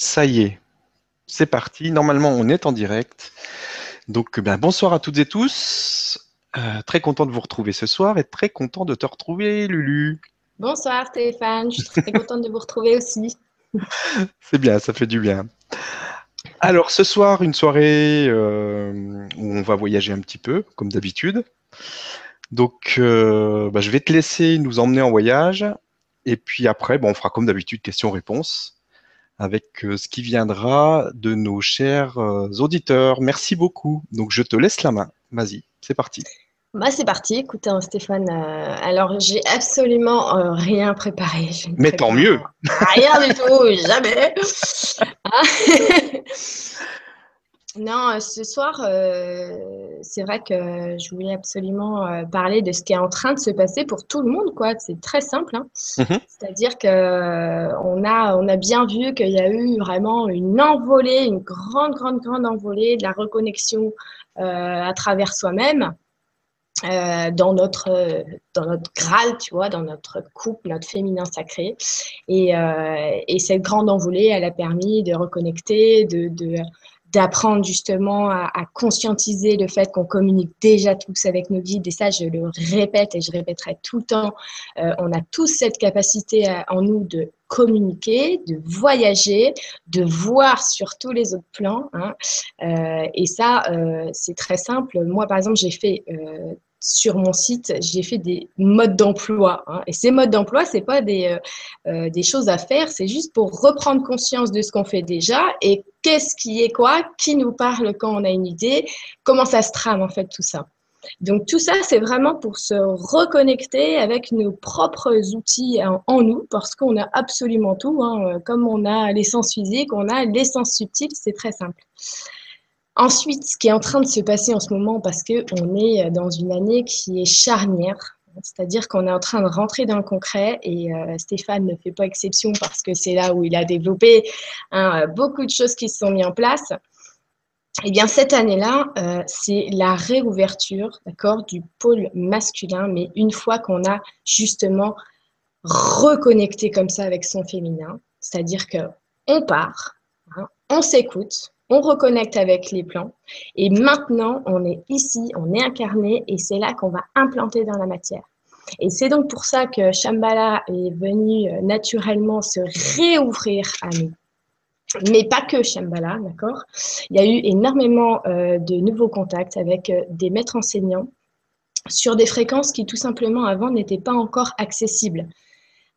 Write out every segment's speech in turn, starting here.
Ça y est, c'est parti. Normalement, on est en direct. Donc, ben, bonsoir à toutes et tous. Euh, très content de vous retrouver ce soir et très content de te retrouver, Lulu. Bonsoir Stéphane, je suis très contente de vous retrouver aussi. c'est bien, ça fait du bien. Alors, ce soir, une soirée euh, où on va voyager un petit peu, comme d'habitude. Donc, euh, ben, je vais te laisser nous emmener en voyage. Et puis après, bon, on fera comme d'habitude questions-réponses avec euh, ce qui viendra de nos chers euh, auditeurs. Merci beaucoup. Donc, je te laisse la main. Vas-y, c'est parti. Bah, c'est parti. Écoute, hein, Stéphane, euh, alors j'ai absolument rien préparé. Mais tant mieux. Rien du tout, jamais. Non, euh, ce soir, euh, c'est vrai que je voulais absolument euh, parler de ce qui est en train de se passer pour tout le monde, quoi. C'est très simple. Hein. Mhm. C'est-à-dire que on a, on a bien vu qu'il y a eu vraiment une envolée, une grande, grande, grande envolée de la reconnexion à travers soi-même. dans notre dans notre Graal, tu vois, dans notre couple, notre féminin sacré, et, et cette grande envolée, elle a permis de reconnecter, de, de d'apprendre justement à, conscientiser le fait qu'on communique déjà tous avec nos guides. Et ça, je le répète et je répéterai tout le temps. Euh, on a tous cette capacité euh, en nous de communiquer, de voyager, de voir sur tous les autres plans. Hein. Euh, et ça, c'est très simple. Moi, par exemple, j'ai fait sur mon site, j'ai fait des modes d'emploi. Hein. Et ces modes d'emploi, ce n'est pas des, euh, euh, des, choses à faire, c'est juste pour reprendre conscience de ce qu'on fait déjà et qu'est-ce qui est quoi, qui nous parle quand on a une idée, comment ça se trame en fait tout ça. Donc tout ça, c'est vraiment pour se reconnecter avec nos propres outils en, nous, parce qu'on a absolument tout. Hein. Comme on a l'essence physique, on a l'essence subtile, c'est très simple. Ensuite, ce qui est en train de se passer en ce moment, parce qu'on est dans une année qui est charnière, c'est-à-dire qu'on est en train de rentrer dans le concret et euh, Stéphane ne fait pas exception parce que c'est là où il a développé hein, beaucoup de choses qui se sont mises en place. Eh bien, cette année-là, euh, c'est la réouverture du pôle masculin, mais une fois qu'on a justement reconnecté comme ça avec son féminin, c'est-à-dire qu'on part, hein, on s'écoute, on reconnecte avec les plans. Et maintenant, on est ici, on est incarné et c'est là qu'on va implanter dans la matière. Et c'est donc pour ça que Shambhala est venu euh, naturellement se réouvrir à nous. Mais pas que Shambhala, d'accord? Il y a eu énormément euh, de nouveaux contacts avec euh, des maîtres enseignants sur des fréquences qui tout simplement avant n'étaient pas encore accessibles.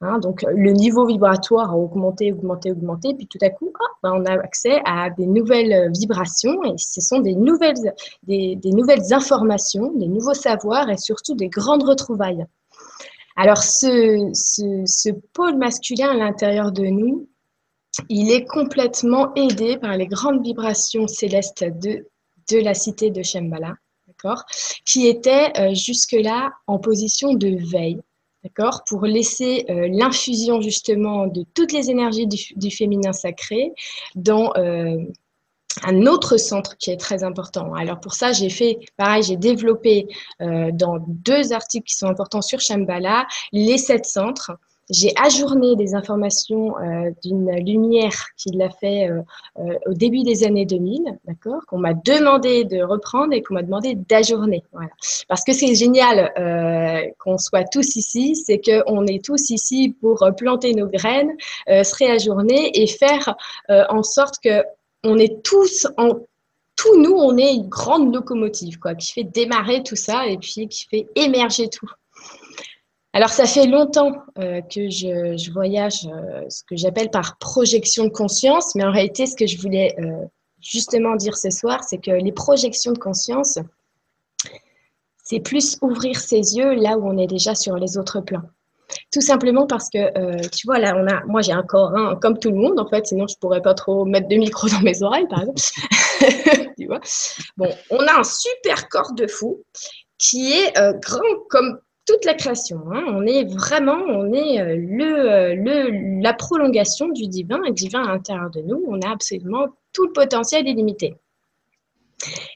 Hein, donc, le niveau vibratoire a augmenté, augmenté, augmenté, puis tout à coup, ben, on a accès à des nouvelles vibrations et ce sont des nouvelles, des, nouvelles informations, des nouveaux savoirs et surtout des grandes retrouvailles. Alors, ce, pôle masculin à l'intérieur de nous, il est complètement aidé par les grandes vibrations célestes de, de la cité de Shambhala, qui était euh, jusque-là en position de veille d'accord, pour laisser euh, l'infusion justement de toutes les énergies du, féminin sacré dans euh, un autre centre qui est très important. Alors pour ça, j'ai fait, pareil, j'ai développé euh, dans deux articles qui sont importants sur Shambhala les sept centres j'ai ajourné des informations euh, d'une lumière qui l'a fait euh, euh, au début des années 2000, d'accord, qu'on m'a demandé de reprendre et qu'on m'a demandé d'ajourner. Voilà. Parce que c'est génial qu'on soit tous ici, c'est qu'on est tous ici pour planter nos graines, se réajourner et faire en sorte que on est tous en nous, on est une grande locomotive, quoi, qui fait démarrer tout ça et puis qui fait émerger tout. Alors, ça fait longtemps euh, que je, voyage, euh, ce que j'appelle par projection de conscience, mais en réalité, ce que je voulais euh, justement dire ce soir, c'est que les projections de conscience, c'est plus ouvrir ses yeux là où on est déjà sur les autres plans. Tout simplement parce que, tu vois, là, on a, moi j'ai un corps hein, comme tout le monde, en fait, sinon je pourrais pas trop mettre de micro dans mes oreilles, par exemple. tu vois? Bon, on a un super corps de fou qui est grand comme toute la création. Hein. On est vraiment, on est euh, le, la prolongation du divin, le divin à l'intérieur de nous. On a absolument tout le potentiel illimité.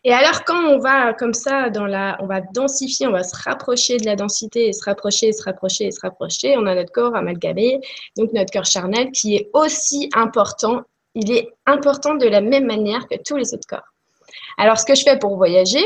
Et alors, quand on va comme ça, dans la, on va densifier, on va se rapprocher de la densité et se rapprocher, se rapprocher, se rapprocher, on a notre corps amalgamé, donc notre corps charnel qui est aussi important il est important de la même manière que tous les autres corps. Alors, ce que je fais pour voyager,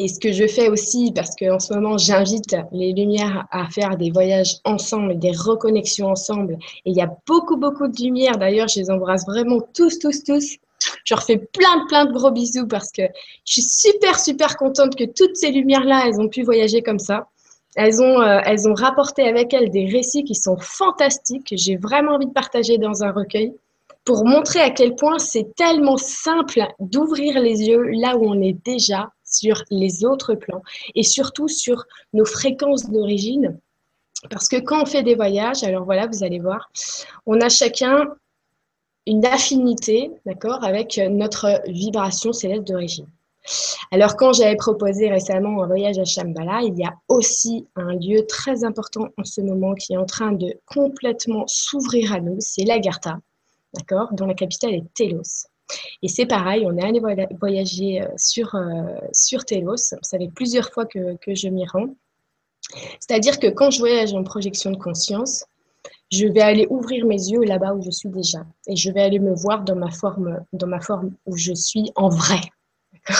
et ce que je fais aussi, parce qu'en ce moment, j'invite les lumières à faire des voyages ensemble, des reconnexions ensemble. Et il y a beaucoup, beaucoup de lumières. D'ailleurs, je les embrasse vraiment tous, tous, tous. Je leur fais plein, plein de gros bisous parce que je suis super, super contente que toutes ces lumières-là, elles ont pu voyager comme ça. Elles ont, euh, elles ont rapporté avec elles des récits qui sont fantastiques, que j'ai vraiment envie de partager dans un recueil pour montrer à quel point c'est tellement simple d'ouvrir les yeux là où on est déjà sur les autres plans et surtout sur nos fréquences d'origine. Parce que quand on fait des voyages, alors voilà, vous allez voir, on a chacun une affinité, d'accord, avec notre vibration céleste d'origine. Alors, quand j'avais proposé récemment un voyage à Shambhala, il y a aussi un lieu très important en ce moment qui est en train de complètement s'ouvrir à nous, c'est l'Agartha, d'accord, dont la capitale est Telos. Et c'est pareil, on est allé voyager euh, sur, euh, sur Telos. Ça fait plusieurs fois que, je m'y rends. C'est-à-dire que quand je voyage en projection de conscience, je vais aller ouvrir mes yeux là-bas où je suis déjà. Et je vais aller me voir dans ma forme, dans ma forme où je suis en vrai.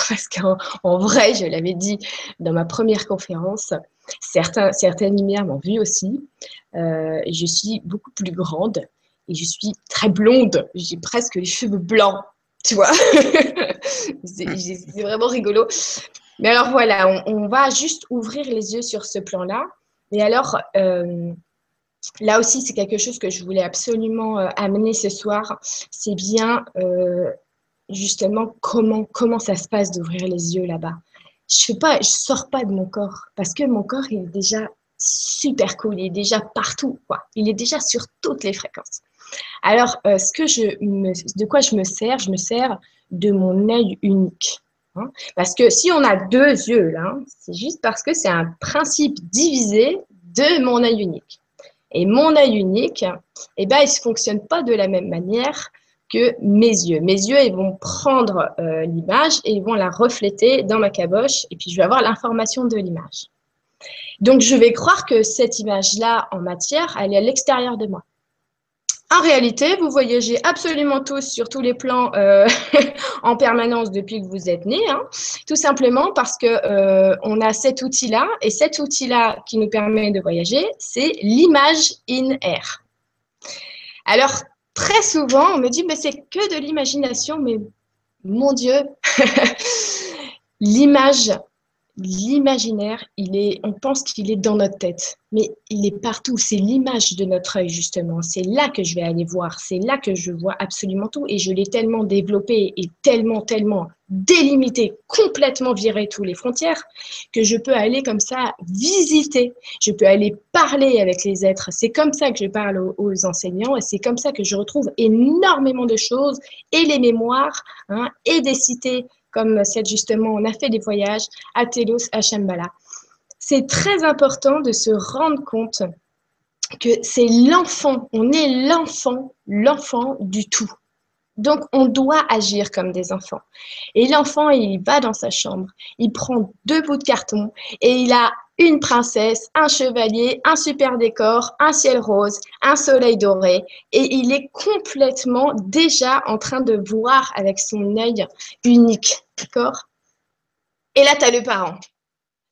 Parce qu'en vrai, je l'avais dit dans ma première conférence, certains, certaines lumières m'ont vu aussi. Euh, je suis beaucoup plus grande et je suis très blonde. J'ai presque les cheveux blancs tu vois. c'est vraiment rigolo. Mais alors voilà, on, va juste ouvrir les yeux sur ce plan-là. Et alors, euh, là aussi, c'est quelque chose que je voulais absolument euh, amener ce soir. C'est bien euh, justement comment, comment ça se passe d'ouvrir les yeux là-bas. Je ne je sors pas de mon corps parce que mon corps est déjà super cool, il est déjà partout, quoi. Il est déjà sur toutes les fréquences. Alors, euh, de quoi je me sers Je me sers de mon œil unique. Hein. parce que si on a deux yeux c'est juste parce que c'est un principe divisé de mon œil unique. Et mon œil unique, eh ben, il ne fonctionne pas de la même manière que mes yeux. Mes yeux, ils vont prendre euh, l'image et ils vont la refléter dans ma caboche et puis je vais avoir l'information de l'image. Donc, je vais croire que cette image-là en matière, elle est à l'extérieur de moi. En réalité, vous voyagez absolument tous sur tous les plans euh, en permanence depuis que vous êtes nés, hein. tout simplement parce que euh, on a cet outil-là et cet outil-là qui nous permet de voyager, c'est l'image in air. Alors très souvent, on me dit mais c'est que de l'imagination, mais mon Dieu, l'image l'imaginaire, il est, on pense qu'il est dans notre tête, mais il est partout. C'est l'image de notre œil, justement. C'est là que je vais aller voir. C'est là que je vois absolument tout. Et je l'ai tellement développé et tellement, tellement délimité, complètement viré tous les frontières, que je peux aller comme ça visiter. Je peux aller parler avec les êtres. C'est comme ça que je parle aux, enseignants et c'est comme ça que je retrouve énormément de choses et les mémoires hein, et des cités comme celle justement, on a fait des voyages à Telos, à Shambhala. C'est très important de se rendre compte que c'est l'enfant, on est l'enfant, l'enfant du tout. Donc, on doit agir comme des enfants. Et l'enfant, il va dans sa chambre, il prend deux bouts de carton et il a une princesse, un chevalier, un super décor, un ciel rose, un soleil doré. Et il est complètement déjà en train de voir avec son œil unique. D'accord? Et là, tu as le parent.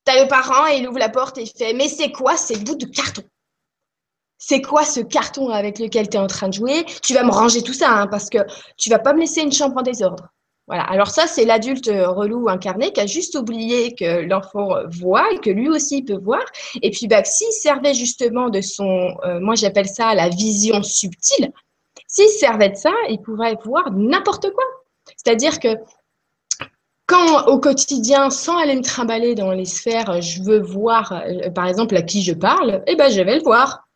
Tu as le parent et il ouvre la porte et il fait Mais c'est quoi ces bouts de carton? C'est quoi ce carton avec lequel tu es en train de jouer? Tu vas me ranger tout ça hein, parce que tu vas pas me laisser une chambre en désordre. Voilà. Alors ça, c'est l'adulte relou incarné qui a juste oublié que l'enfant voit et que lui aussi peut voir. Et puis, bah, s'il servait justement de son, euh, moi j'appelle ça la vision subtile, s'il servait de ça, il pourrait voir n'importe quoi. C'est-à-dire que quand au quotidien, sans aller me trimballer dans les sphères, je veux voir, euh, par exemple, à qui je parle, eh ben, je vais le voir.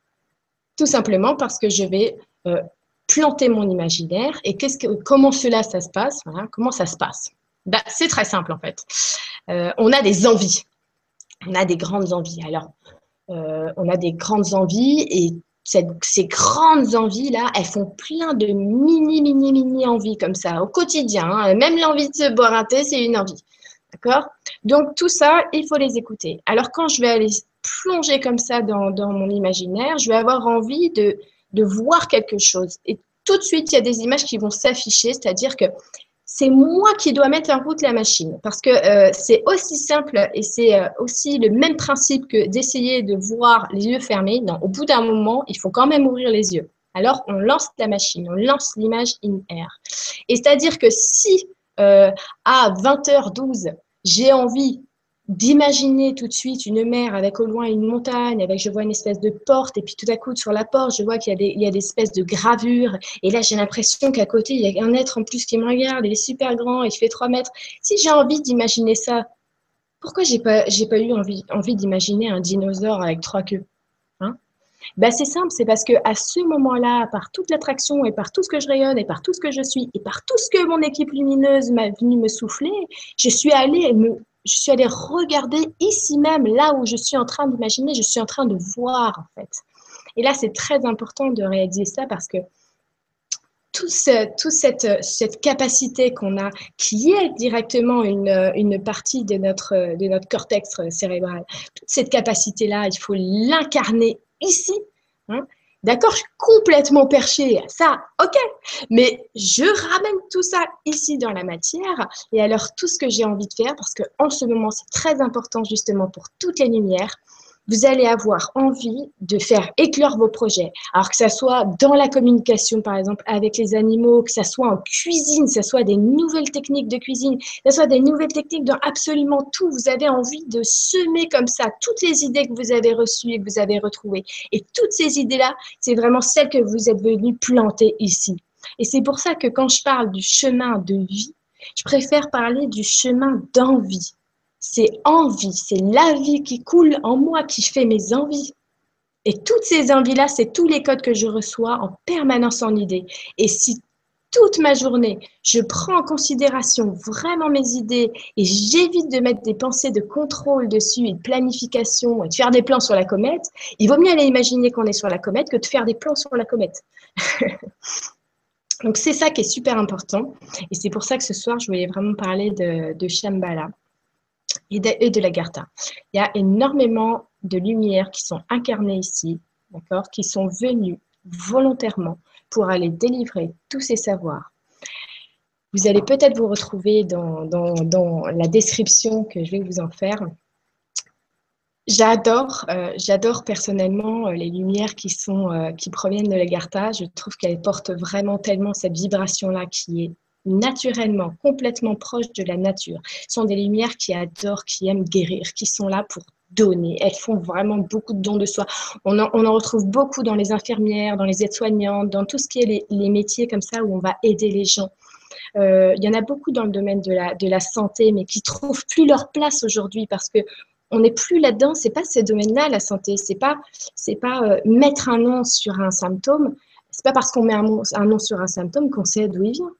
Tout simplement parce que je vais euh, planter mon imaginaire et qu'est-ce que, comment cela ça se passe Comment ça se passe bah, C'est très simple en fait. Euh, on a des envies. On a des grandes envies. Alors, euh, on a des grandes envies et ces grandes envies-là, elles font plein de mini, mini, mini envies comme ça au quotidien. Hein. Même l'envie de se boire un thé, c'est une envie. D'accord? Donc, tout ça, il faut les écouter. Alors, quand je vais aller plonger comme ça dans, dans mon imaginaire, je vais avoir envie de, de voir quelque chose. Et tout de suite, il y a des images qui vont s'afficher, c'est-à-dire que c'est moi qui dois mettre en route la machine. Parce que euh, c'est aussi simple et c'est euh, aussi le même principe que d'essayer de voir les yeux fermés. Non, au bout d'un moment, il faut quand même ouvrir les yeux. Alors, on lance la machine, on lance l'image in air. Et c'est-à-dire que si euh, à 20h12, j'ai envie d'imaginer tout de suite une mer avec au loin une montagne, avec je vois une espèce de porte, et puis tout à coup sur la porte, je vois qu'il y a des, il y a des espèces de gravures, et là j'ai l'impression qu'à côté, il y a un être en plus qui me regarde, il est super grand, il fait 3 mètres. Si j'ai envie d'imaginer ça, pourquoi j'ai pas, j'ai pas eu envie, envie d'imaginer un dinosaure avec trois queues hein? Ben, c'est simple, c'est parce que à ce moment-là, par toute l'attraction et par tout ce que je rayonne et par tout ce que je suis et par tout ce que mon équipe lumineuse m'a venu me souffler, je suis allée me je suis allée regarder ici même, là où je suis en train d'imaginer, je suis en train de voir en fait. Et là, c'est très important de réaliser ça parce que toute cette, cette, capacité qu'on a, qui est directement une, une, partie de notre, de notre cortex cérébral, toute cette capacité-là, il faut l'incarner ici. Hein, D'accord, je suis complètement perché, ça, ok. Mais je ramène tout ça ici dans la matière. Et alors, tout ce que j'ai envie de faire, parce qu'en ce moment, c'est très important justement pour toutes les lumières, vous allez avoir envie de faire éclore vos projets. Alors que ça soit dans la communication, par exemple, avec les animaux, que ça soit en cuisine, que ça soit des nouvelles techniques de cuisine, que ça soit des nouvelles techniques dans absolument tout. Vous avez envie de semer comme ça toutes les idées que vous avez reçues et que vous avez retrouvées. Et toutes ces idées-là, c'est vraiment celles que vous êtes venus planter ici. Et c'est pour ça que quand je parle du chemin de vie, je préfère parler du chemin d'envie c'est envie, c'est la vie qui coule en moi qui fait mes envies. Et toutes ces envies-là, c'est tous les codes que je reçois en permanence en idée. Et si toute ma journée, je prends en considération vraiment mes idées et j'évite de mettre des pensées de contrôle dessus et de planification et de faire des plans sur la comète, il vaut mieux aller imaginer qu'on est sur la comète que de faire des plans sur la comète. Donc c'est ça qui est super important. Et c'est pour ça que ce soir, je voulais vraiment parler de, de Shambhala et de, la Garta. Il y a énormément de lumières qui sont incarnées ici, d'accord, qui sont venues volontairement pour aller délivrer tous ces savoirs. Vous allez peut-être vous retrouver dans, la description que je vais vous en faire. J'adore, euh, j'adore personnellement euh, les lumières qui euh, qui proviennent de la Garta. Je trouve qu'elles portent vraiment tellement cette vibration-là qui est naturellement, complètement proches de la nature. Ce sont des lumières qui adorent, qui aiment guérir, qui sont là pour donner. Elles font vraiment beaucoup de dons de soi. On en, retrouve beaucoup dans les infirmières, dans les aides-soignantes, dans tout ce qui est les, métiers comme ça où on va aider les gens. Euh, il y en a beaucoup dans le domaine de la, de la santé, mais qui trouvent plus leur place aujourd'hui parce que on n'est plus là-dedans. C'est pas ce domaine-là la santé. C'est pas c'est pas euh, mettre un nom sur un symptôme. C'est pas parce qu'on met un, un nom sur un symptôme qu'on sait d'où il vient.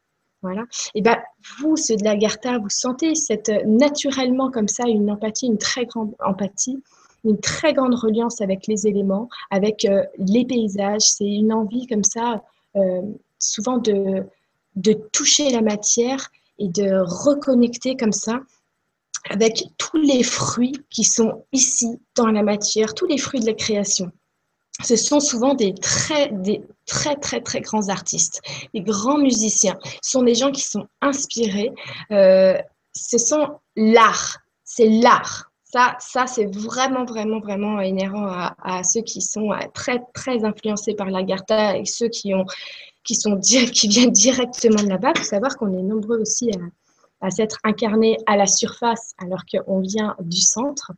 Et ben vous, ceux de la Garta, vous sentez cette, naturellement comme ça une empathie, une très grande empathie, une très grande reliance avec les éléments, avec euh, les paysages. C'est une envie comme ça, euh, souvent de, de toucher la matière et de reconnecter comme ça avec tous les fruits qui sont ici dans la matière, tous les fruits de la création ce sont souvent des très, des très, très, très grands artistes, des grands musiciens. Ce sont des gens qui sont inspirés. Euh, ce sont l'art. C'est l'art. Ça, ça c'est vraiment, vraiment, vraiment inhérent à, ceux qui sont euh, très, très influencés par l'Agartha et ceux qui, ont, qui, sont, qui viennent directement de là-bas. Il faut savoir qu'on est nombreux aussi à, à s'être incarnés à la surface alors qu'on vient du centre.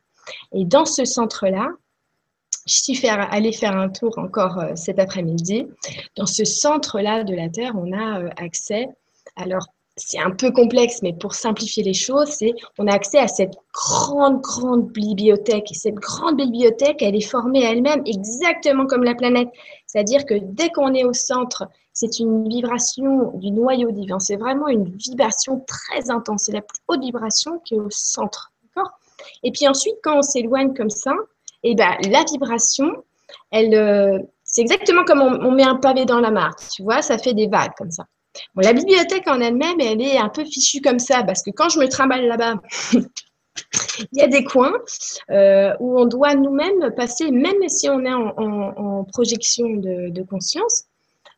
Et dans ce centre-là, je suis faire, allée faire un tour encore euh, cet après-midi. Dans ce centre-là de la Terre, on a euh, accès, alors c'est un peu complexe, mais pour simplifier les choses, on a accès à cette grande, grande bibliothèque. Et cette grande bibliothèque, elle est formée elle-même exactement comme la planète. C'est-à-dire que dès qu'on est au centre, c'est une vibration du noyau divin. C'est vraiment une vibration très intense. C'est la plus haute vibration qui est au centre. Et puis ensuite, quand on s'éloigne comme ça, et eh ben, la vibration, elle, euh, c'est exactement comme on, met un pavé dans la mare, tu vois, ça fait des vagues comme ça. La bibliothèque en elle-même, elle est un peu fichue comme ça, parce que quand je me trimballe là-bas, il y a des coins euh, où on doit nous-mêmes passer, même si on est en, projection de, conscience,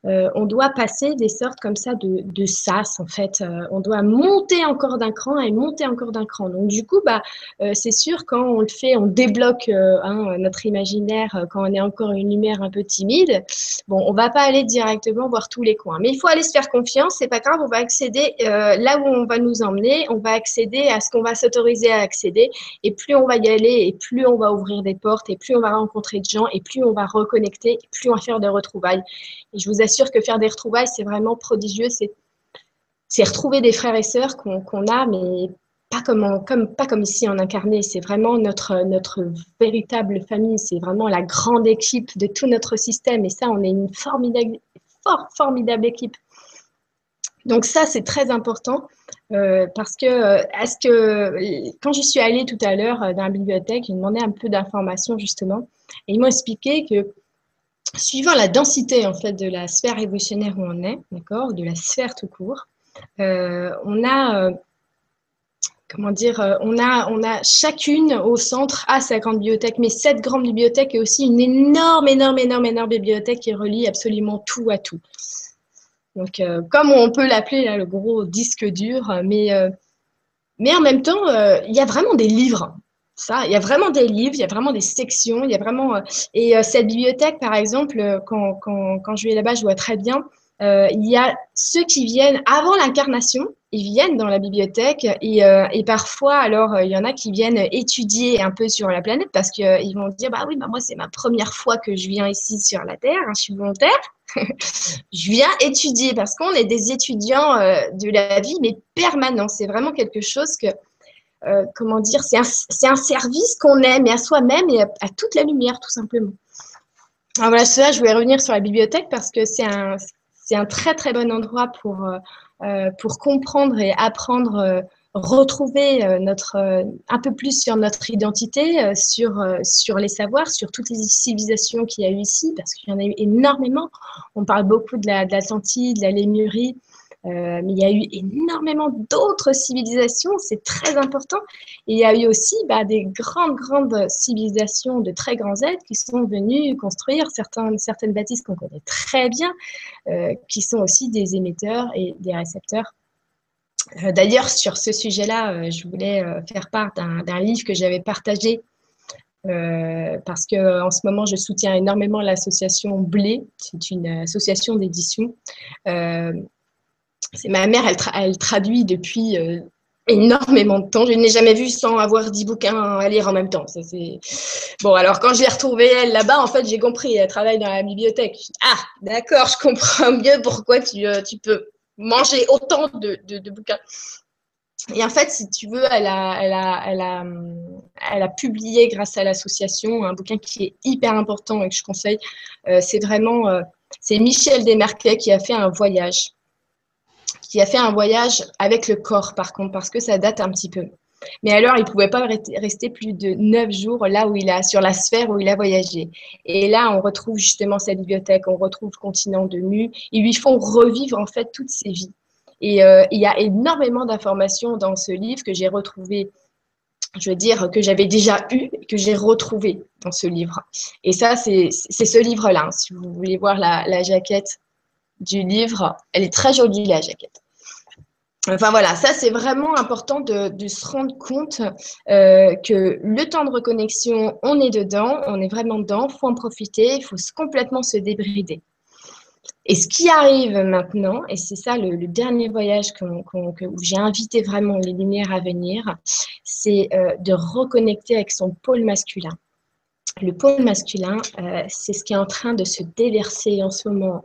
euh, on doit passer des sortes comme ça de, de sas en fait. Euh, on doit monter encore d'un cran et monter encore d'un cran. Donc du coup, bah, euh, c'est sûr quand on le fait, on débloque hein, notre imaginaire quand on est encore une lumière un peu timide. Bon, on va pas aller directement voir tous les coins, mais il faut aller se faire confiance. C'est pas grave, on va accéder là où on va nous emmener. On va accéder à ce qu'on va s'autoriser à accéder. Et plus on va y aller, et plus on va ouvrir des portes, et plus on va rencontrer de gens, et plus on va reconnecter, et plus on va faire de retrouvailles. Et je vous assure que faire des retrouvailles, c'est vraiment prodigieux. C'est retrouver des frères et sœurs qu'on a, mais pas comme, ici en incarné. C'est vraiment notre, véritable famille. C'est vraiment la grande équipe de tout notre système. Et ça, on est une formidable, fort, formidable équipe. Donc ça, c'est très important euh, parce que, euh, est-ce que quand j'y suis allée tout à l'heure euh, dans la bibliothèque, j'ai demandé un peu d'informations justement, et ils m'ont expliqué que suivant la densité en fait de la sphère évolutionnaire où on est, d'accord, de la sphère tout court, euh, on a euh, comment dire, euh, on a, chacune au centre à sa grande bibliothèque, mais cette grande bibliothèque est aussi une énorme, énorme, énorme, énorme bibliothèque qui relie absolument tout à tout. Comme on peut l'appeler le gros disque dur, mais en même temps, il y a vraiment des livres ça. Il y a vraiment des livres, il y a vraiment des sections, il y a vraiment. Euh, et euh, cette bibliothèque, par exemple, euh, quand, quand, quand je vais là-bas, je vois très bien. il y a ceux qui viennent avant l'incarnation, ils viennent dans la bibliothèque et, et parfois, alors, il y en a qui viennent étudier un peu sur la planète parce qu'ils vont dire, bah oui, bah moi, c'est ma première fois que je viens ici sur la Terre, hein, je suis volontaire. je viens étudier parce qu'on est des étudiants de la vie, mais permanents. C'est vraiment quelque chose que euh, comment dire, c'est un, service qu'on aime et à soi-même et à, toute la lumière, tout simplement. Alors voilà, cela, je voulais revenir sur la bibliothèque parce que c'est un, un très très bon endroit pour, euh, euh, pour comprendre et apprendre, retrouver notre, un peu plus sur notre identité, sur, sur les savoirs, sur toutes les civilisations qu'il y a eu ici, parce qu'il y en a eu énormément. On parle beaucoup de l'Atlantide, de, de la Lémurie, euh, mais il y a eu énormément d'autres civilisations, c'est très important. Il y a eu aussi bah, des grandes, grandes civilisations de très grands êtres qui sont venus construire certaines, certaines bâtisses qu'on connaît très bien, euh, qui sont aussi des émetteurs et des récepteurs. Euh, d'ailleurs, sur ce sujet-là, je voulais faire part d'un livre que j'avais partagé parce que en ce moment, je soutiens énormément l'association Blé, c'est une association d'édition c'est ma mère, elle, traduit depuis euh, énormément de temps. Je n'ai jamais vu sans avoir 10 bouquins à lire en même temps. bon, alors quand je l'ai retrouvée, elle, là-bas, en fait, j'ai compris. Elle travaille dans la bibliothèque. ah, d'accord, je comprends mieux pourquoi tu, euh, peux manger autant de, bouquins. Et en fait, si tu veux, elle a, publié grâce à l'association un bouquin qui est hyper important et que je conseille. Euh, c'est vraiment, c'est Michel Desmarquet qui a fait un voyage qui a fait un voyage avec le corps, par contre, parce que ça date un petit peu. Mais alors, il ne pouvait pas rester plus de neuf jours là où il a, sur la sphère où il a voyagé. Et là, on retrouve justement sa bibliothèque, on retrouve le continent de Mu. Ils lui font revivre en fait toutes ses vies. Et euh, il y a énormément d'informations dans ce livre que j'ai retrouvé, je veux dire, que j'avais déjà eu, que j'ai retrouvé dans ce livre. Et ça, c'est ce livre-là. Si vous voulez voir la jaquette du livre, elle est très jolie, la jaquette. Enfin voilà, ça c'est vraiment important de, se rendre compte euh, que le temps de reconnexion, on est dedans, on est vraiment dedans, il faut en profiter, il faut complètement se débrider. Et ce qui arrive maintenant, et c'est ça le, dernier voyage que, où j'ai invité vraiment les lumières à venir, c'est euh, de reconnecter avec son pôle masculin. Le pôle masculin, euh, c'est ce qui est en train de se déverser en ce moment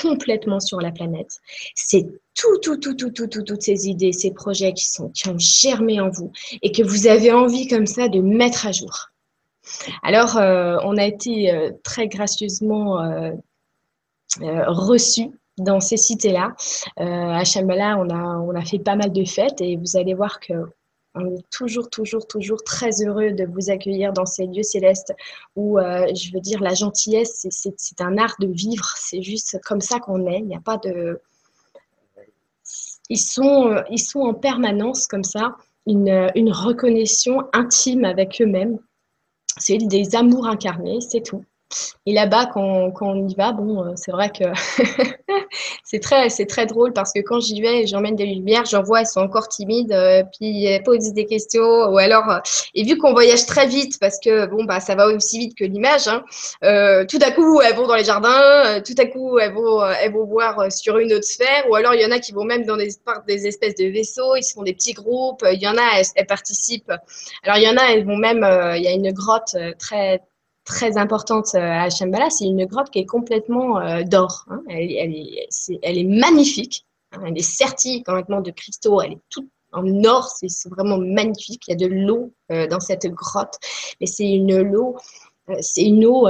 complètement sur la planète. C'est tout, tout, tout, tout, tout, tout, toutes ces idées, ces projets qui, sont, qui ont germé en vous et que vous avez envie comme ça de mettre à jour. Alors, euh, on a été euh, très gracieusement euh, reçus dans ces cités-là. à Shambhala, on a, on a fait pas mal de fêtes et vous allez voir que on est toujours, toujours, toujours très heureux de vous accueillir dans ces lieux célestes où, euh, je veux dire, la gentillesse, c'est un art de vivre. C'est juste comme ça qu'on est. Il n'y a pas de. Ils sont, ils sont en permanence comme ça, une, reconnexion intime avec eux-mêmes. C'est des amours incarnés, c'est tout. Et là-bas, quand, on y va, bon, euh, c'est vrai que c'est très, très drôle parce que quand j'y vais, j'emmène des lumières, j'en vois, elles sont encore timides, euh, puis elles posent des questions, ou alors, euh, et vu qu'on voyage très vite parce que bon, bah, ça va aussi vite que l'image, hein, tout à coup, elles vont dans les jardins, tout à coup, elles vont, elles vont voir sur une autre sphère, ou alors il y en a qui vont même dans des, des espèces de vaisseaux, ils se font des petits groupes, il y en a, elles participent. Alors, il y en a, elles vont même, il y a une grotte très très importante euh, à Shambhala, c'est une grotte qui est complètement euh, d'or. Hein. Elle, est, magnifique. Hein. Elle est sertie complètement de cristaux. Elle est toute en or. C'est vraiment magnifique. Il y a de l'eau euh, dans cette grotte. Mais c'est une eau, c'est une eau,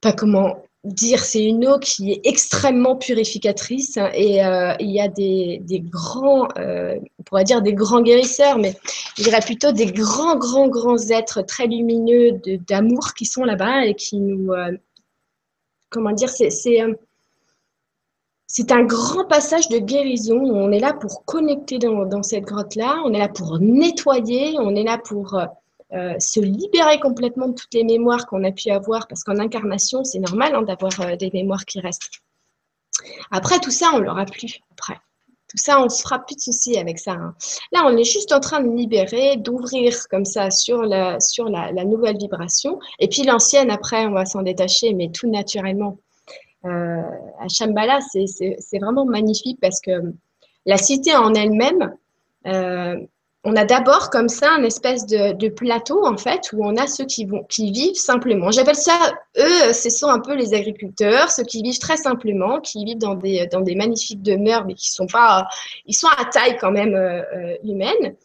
pas comment dire, c'est une eau qui est extrêmement purificatrice et euh, il y a des, grands, euh, on pourrait dire des grands guérisseurs, mais je dirais plutôt des grands, grands, grands êtres très lumineux d'amour qui sont là-bas et qui nous, euh, comment dire, c'est un grand passage de guérison. On est là pour connecter dans, dans cette grotte-là, on est là pour nettoyer, on est là pour euh, se libérer complètement de toutes les mémoires qu'on a pu avoir, parce qu'en incarnation, c'est normal hein, d'avoir euh, des mémoires qui restent. Après, tout ça, on l'aura plus. Après, tout ça, on se fera plus de soucis avec ça. Hein. Là, on est juste en train de libérer, d'ouvrir comme ça sur la, sur la, nouvelle vibration. Et puis l'ancienne, après, on va s'en détacher, mais tout naturellement. Euh, à Shambhala, c'est vraiment magnifique parce que la cité en elle-même, on a d'abord comme ça un espèce de, plateau en fait où on a ceux qui vont qui vivent simplement. J'appelle ça eux, ce sont un peu les agriculteurs, ceux qui vivent très simplement, qui vivent dans des dans des magnifiques demeures mais qui sont pas ils sont à taille quand même euh, euh, humaine.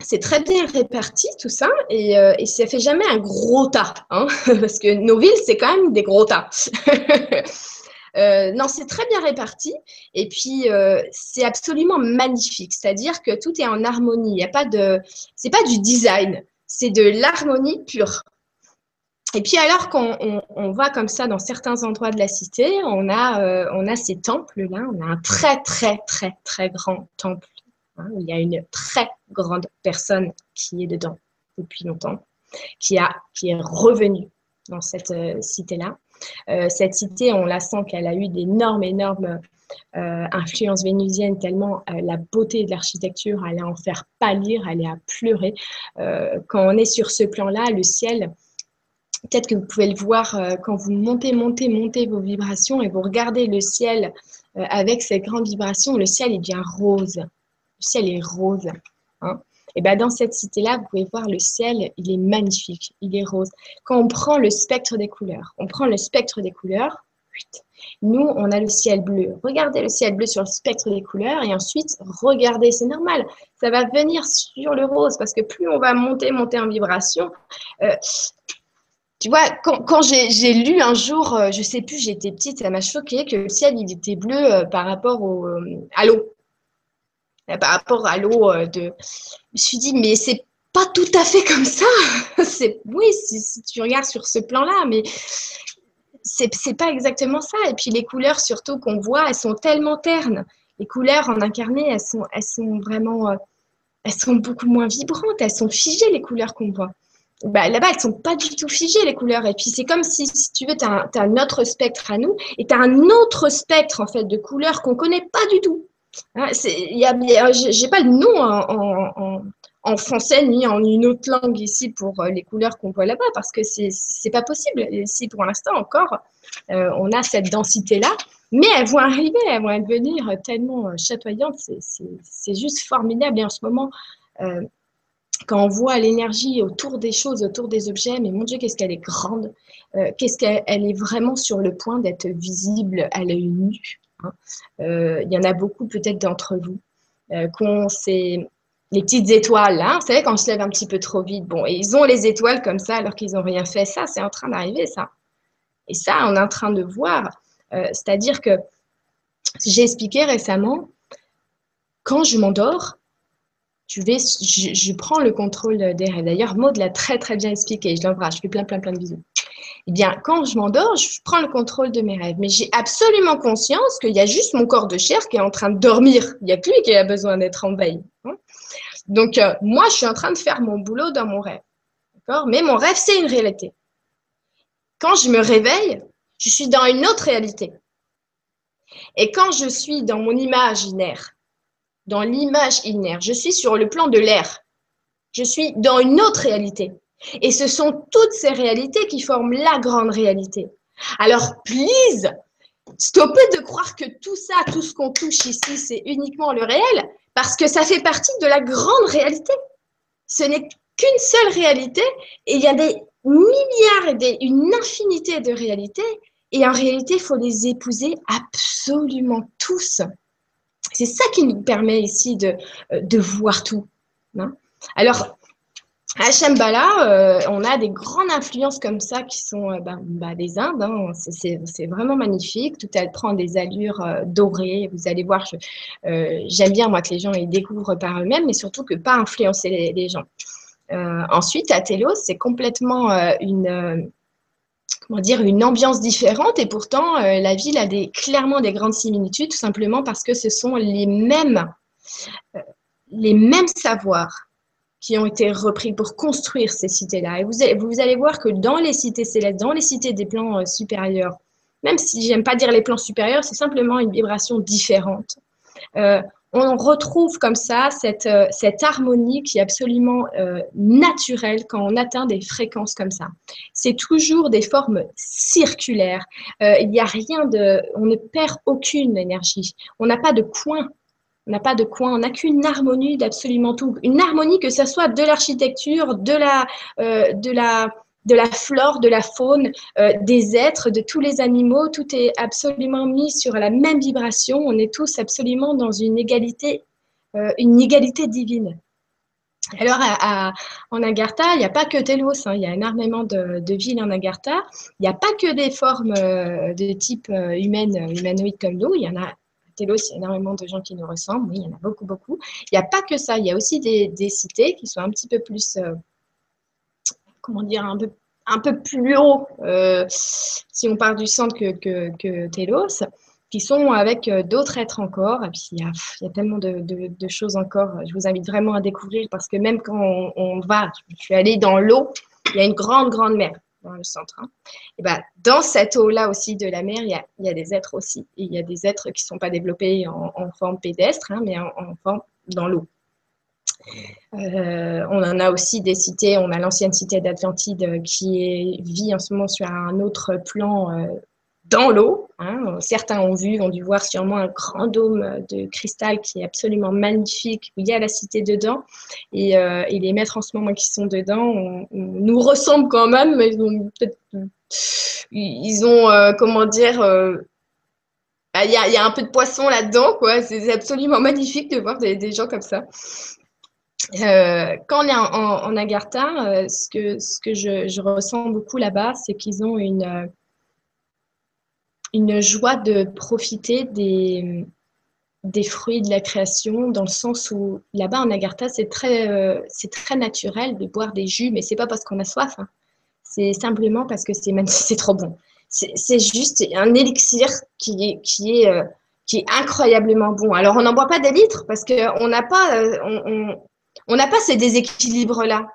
C'est très bien réparti tout ça et, euh, et ça fait jamais un gros tas hein, parce que nos villes c'est quand même des gros tas. Euh, non, c'est très bien réparti. Et puis, euh, c'est absolument magnifique. C'est-à-dire que tout est en harmonie. Il y a pas de, c'est pas du design, c'est de l'harmonie pure. Et puis alors qu'on on, va comme ça dans certains endroits de la cité, on a, euh, on a ces temples-là, on a un très très très très grand temple. Hein, il y a une très grande personne qui est dedans depuis longtemps, qui, a, qui est revenue dans cette cité-là. Euh, cette cité, on la sent qu'elle a eu d'énormes, énormes euh, influences vénusiennes, tellement euh, la beauté de l'architecture allait en faire pâlir, allait à pleurer. quand on est sur ce plan-là, le ciel, peut-être que vous pouvez le voir quand vous montez, montez, montez vos vibrations et vous regardez le ciel avec ces grandes vibrations, le ciel est bien rose. Le ciel est rose. Hein. Et ben dans cette cité-là, vous pouvez voir le ciel, il est magnifique, il est rose. Quand on prend le spectre des couleurs, on prend le spectre des couleurs, nous, on a le ciel bleu. Regardez le ciel bleu sur le spectre des couleurs et ensuite, regardez, c'est normal, ça va venir sur le rose parce que plus on va monter, monter en vibration, euh, tu vois, quand, j'ai lu un jour, euh, je sais plus, j'étais petite, ça m'a choqué que le ciel il était bleu euh, par rapport à l'eau. Euh, par rapport à l'eau euh, de. Je me suis dit, mais c'est pas tout à fait comme ça. c'est oui, si, tu regardes sur ce plan-là, mais c'est pas exactement ça. Et puis les couleurs surtout qu'on voit, elles sont tellement ternes. Les couleurs en incarné, elles sont vraiment euh, elles sont beaucoup moins vibrantes. Elles sont figées les couleurs qu'on voit. Bah, là-bas, elles sont pas du tout figées, les couleurs. Et puis, c'est comme si, si tu veux, tu as, un autre spectre à nous et tu as un autre spectre, en fait, de couleurs qu'on connaît pas du tout. Ah, j'ai pas le nom en, français ni en une autre langue ici pour euh, les couleurs qu'on voit là-bas parce que c'est pas possible. Ici, pour l'instant encore, euh, on a cette densité-là, mais elles vont arriver, elles vont devenir tellement euh, chatoyantes. C'est juste formidable. Et en ce moment, quand on voit l'énergie autour des choses, autour des objets, mais mon Dieu, qu'est-ce qu'elle est grande, qu'est-ce qu'elle est vraiment sur le point d'être visible à l'œil nu. Hein. Euh, il y en a beaucoup peut-être d'entre vous euh, ces, les petites étoiles là. Vous savez, quand se lève un petit peu trop vite, bon, et ils ont les étoiles comme ça alors qu'ils n'ont rien fait. Ça, c'est en train d'arriver, ça. Et ça, on est en train de voir. Euh, c'est-à-dire que j'ai expliqué récemment, quand je m'endors, je, prends le contrôle des rêves. D'ailleurs, Maud l'a très très bien expliqué. Je l'embrasse, je fais plein plein plein de bisous. Eh bien, quand je m'endors, je prends le contrôle de mes rêves. Mais j'ai absolument conscience qu'il y a juste mon corps de chair qui est en train de dormir. Il n'y a que lui qui a besoin d'être en veille. Hein. Donc, euh, moi, je suis en train de faire mon boulot dans mon rêve. Mais mon rêve, c'est une réalité. Quand je me réveille, je suis dans une autre réalité. Et quand je suis dans mon imaginaire, dans l'image inaire, je suis sur le plan de l'air. Je suis dans une autre réalité. Et ce sont toutes ces réalités qui forment la grande réalité. Alors, please, stoppez de croire que tout ça, tout ce qu'on touche ici, c'est uniquement le réel, parce que ça fait partie de la grande réalité. Ce n'est qu'une seule réalité, et il y a des milliards et une infinité de réalités, et en réalité, il faut les épouser absolument tous. C'est ça qui nous permet ici de, euh, voir tout. Hein. Alors, à Shambhala, euh, on a des grandes influences comme ça qui sont euh, ben, ben, des Indes. Hein. C'est vraiment magnifique. Tout elle prend des allures euh, dorées. Vous allez voir, j'aime bien moi que les gens les découvrent par eux-mêmes, mais surtout que pas influencer les, gens. ensuite, à Telos, c'est complètement une ambiance différente et pourtant la ville a clairement des grandes similitudes, tout simplement parce que ce sont les mêmes savoirs qui ont été repris pour construire ces cités-là. Et vous, vous, allez voir que dans les cités célestes, dans les cités des plans euh, supérieurs, même si j'aime pas dire les plans supérieurs, c'est simplement une vibration différente. Euh, on retrouve comme ça cette, euh, cette, harmonie qui est absolument naturelle quand on atteint des fréquences comme ça. C'est toujours des formes circulaires. il n'y a rien de, on ne perd aucune énergie. On n'a pas de coin on n'a pas de coin, on n'a qu'une harmonie d'absolument tout. Une harmonie que ce soit de l'architecture, de la, euh, de la, de la flore, de la faune, euh, des êtres, de tous les animaux, tout est absolument mis sur la même vibration. On est tous absolument dans une égalité, euh, une égalité divine. Alors, à, en Agartha, il n'y a pas que Telos, hein. il y a énormément de, de, villes en Agartha. Il n'y a pas que des formes de type humaine, humanoïde comme nous, il y en a Télos, il y a énormément de gens qui nous ressemblent. Oui, il y en a beaucoup, beaucoup. Il n'y a pas que ça. Il y a aussi des, cités qui sont un petit peu plus, euh, comment dire, un peu, un peu plus haut, euh, si on part du centre que, que, Télos, qui sont avec euh, d'autres êtres encore. Et puis, il y a, tellement de, choses encore. Je vous invite vraiment à découvrir parce que même quand on va, je suis allée dans l'eau, il y a une grande, grande mer dans le centre. Hein. Et ben, dans cette eau-là aussi de la mer, il y, a, y, a, des êtres aussi. Il y a des êtres qui ne sont pas développés en, forme pédestre, hein, mais en, forme dans l'eau. Euh, on en a aussi des cités. On a l'ancienne cité d'Atlantide qui est, vit en ce moment sur un autre plan euh, dans l'eau. Hein. Certains ont vu, ont dû voir sûrement un grand dôme de cristal qui est absolument magnifique, où il y a la cité dedans. Et, euh, les maîtres en ce moment qui sont dedans nous ressemblent quand même, ils ont euh, comment dire. Euh, bah, il y, a, un peu de poisson là-dedans, quoi. C'est absolument magnifique de voir des, gens comme ça. quand on est en, Agartha, ce que, je ressens beaucoup là-bas, c'est qu'ils ont une une joie de profiter des, des fruits de la création, dans le sens où là-bas en Agartha, c'est très, euh, c'est très naturel de boire des jus, mais c'est pas parce qu'on a soif. Hein. C'est simplement parce que c'est c'est trop bon. C'est juste un élixir qui est, qui est, euh, qui est incroyablement bon. Alors on n'en boit pas des litres parce qu'on n'a pas, euh, on, on n'a pas ces déséquilibres-là.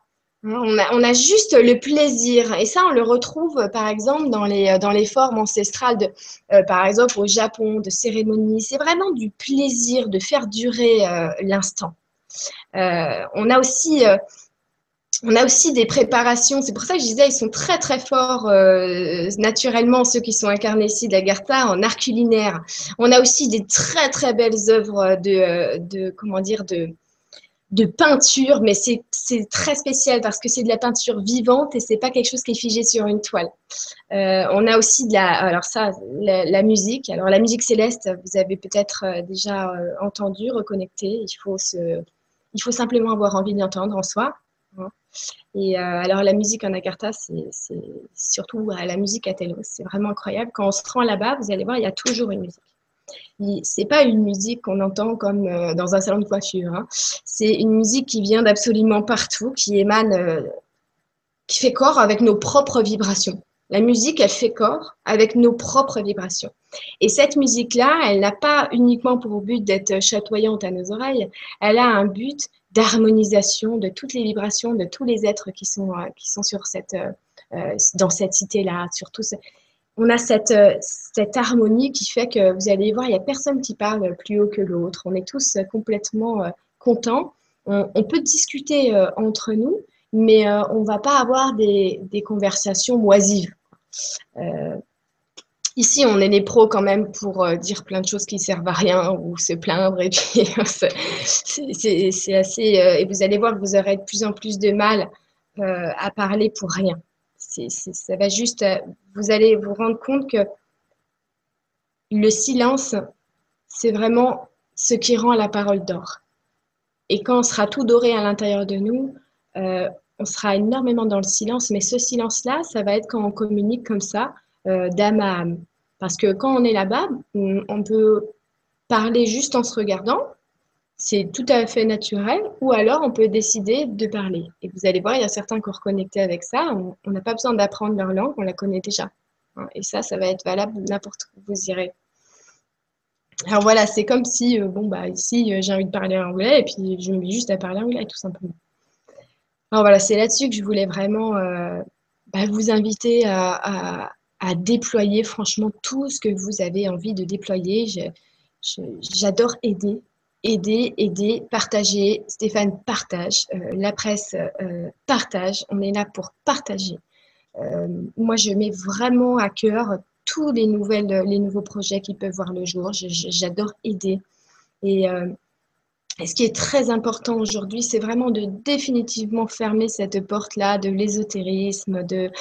On a, juste le plaisir. Et ça, on le retrouve, par exemple, dans les, dans les formes ancestrales, de, euh, par exemple, au Japon, de cérémonies. C'est vraiment du plaisir de faire durer euh, l'instant. Euh, on, a aussi, on a aussi des préparations. C'est pour ça que je disais, ils sont très, très forts naturellement, ceux qui sont incarnés ici d'Agartha, en art culinaire. On a aussi des très, très belles œuvres de, de comment dire, de de peinture, mais c'est très spécial parce que c'est de la peinture vivante et c'est pas quelque chose qui est figé sur une toile. Euh, on a aussi de la, alors ça, la, musique. Alors la musique céleste, vous avez peut-être euh, déjà euh, entendu, reconnecté. Il faut se, il faut simplement avoir envie d'entendre en soi. Hein. Et alors la musique en Agartha, c'est surtout la musique à Telos, c'est vraiment incroyable. Quand on se rend là-bas, vous allez voir, il y a toujours une musique c'est pas une musique qu'on entend comme euh, dans un salon de coiffure. Hein. C'est une musique qui vient d'absolument partout, qui émane, euh, qui fait corps avec nos propres vibrations. La musique, elle fait corps avec nos propres vibrations. Et cette musique-là, elle n'a pas uniquement pour but d'être chatoyante à nos oreilles, elle a un but d'harmonisation de toutes les vibrations de tous les êtres qui sont, euh, qui sont sur, cette, dans cette cité-là, surtout. On a cette, cette harmonie qui fait que vous allez voir, il n'y a personne qui parle plus haut que l'autre. On est tous complètement contents. On, peut discuter entre nous, mais on ne va pas avoir des, conversations moisives. Ici, on est les pros quand même pour euh, dire plein de choses qui ne servent à rien ou se plaindre. Et puis, c'est assez. Euh, et vous allez voir que vous aurez de plus en plus de mal euh, à parler pour rien. Ça va juste. vous allez vous rendre compte que le silence, c'est vraiment ce qui rend la parole d'or. Et quand on sera tout doré à l'intérieur de nous, on sera énormément dans le silence. Mais ce silence-là, ça va être quand on communique comme ça euh, d'âme à âme. Parce que quand on est là-bas, on peut parler juste en se regardant, c'est tout à fait naturel, ou alors on peut décider de parler. Et vous allez voir, il y a certains qui sont reconnectés avec ça, on n'a pas besoin d'apprendre leur langue, on la connaît déjà. Hein, et ça, ça va être valable n'importe où vous irez. Alors voilà, c'est comme si, euh, bon, bah ici, euh, j'ai envie de parler anglais, et puis je me mets juste à parler anglais, tout simplement. Alors voilà, c'est là-dessus que je voulais vraiment bah, vous inviter à déployer franchement tout ce que vous avez envie de déployer. J'adore aider, aider, aider, partager. Stéphane partage, euh, la presse euh, partage. On est là pour partager. Euh, moi, je mets vraiment à cœur tous les, nouvelles, les nouveaux projets qui peuvent voir le jour. J'adore aider. Et, ce qui est très important aujourd'hui, c'est vraiment de définitivement fermer cette porte-là de l'ésotérisme, de,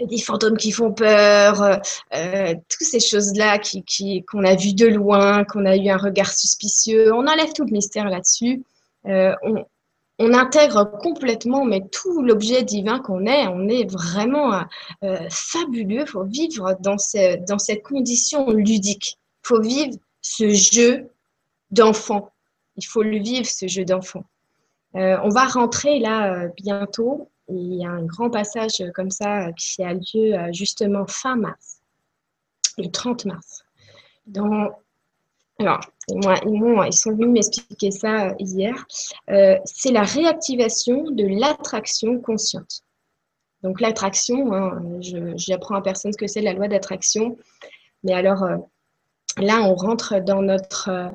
des fantômes qui font peur, euh, euh, toutes ces choses-là qu'on a vues de loin, qu'on a eu un regard suspicieux. On enlève tout le mystère là-dessus. Euh, on, intègre complètement, mais tout l'objet divin qu'on est, on est vraiment fabuleux. Il faut vivre dans, dans cette condition ludique. Il faut vivre ce jeu d'enfant. Il faut le vivre, ce jeu d'enfant. on va rentrer là bientôt il y a un grand passage comme ça qui a lieu euh, justement fin mars, le 30 mars. Alors, moi, ils, sont venus m'expliquer ça euh, hier. Euh, c'est la réactivation de l'attraction consciente. Donc l'attraction, hein, j'apprends à personne ce que c'est la loi d'attraction. Mais alors là, on rentre dans notre,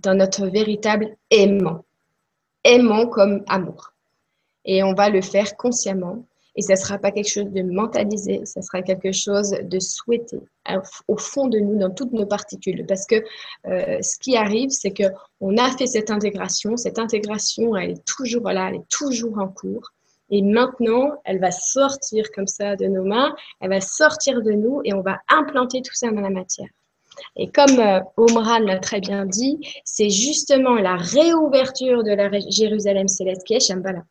dans notre véritable aimant. Aimant comme amour et on va le faire consciemment. Et ça ne sera pas quelque chose de mentalisé, ça sera quelque chose de souhaité au fond de nous, dans toutes nos particules. Parce que euh, ce qui arrive, c'est qu'on a fait cette intégration. Cette intégration, elle est toujours là, elle est toujours en cours. Et maintenant, elle va sortir comme ça de nos mains, elle va sortir de nous et on va implanter tout ça dans la matière. Et comme euh, Omran l'a très bien dit, c'est justement la réouverture de la Jérusalem céleste qui est Shambhala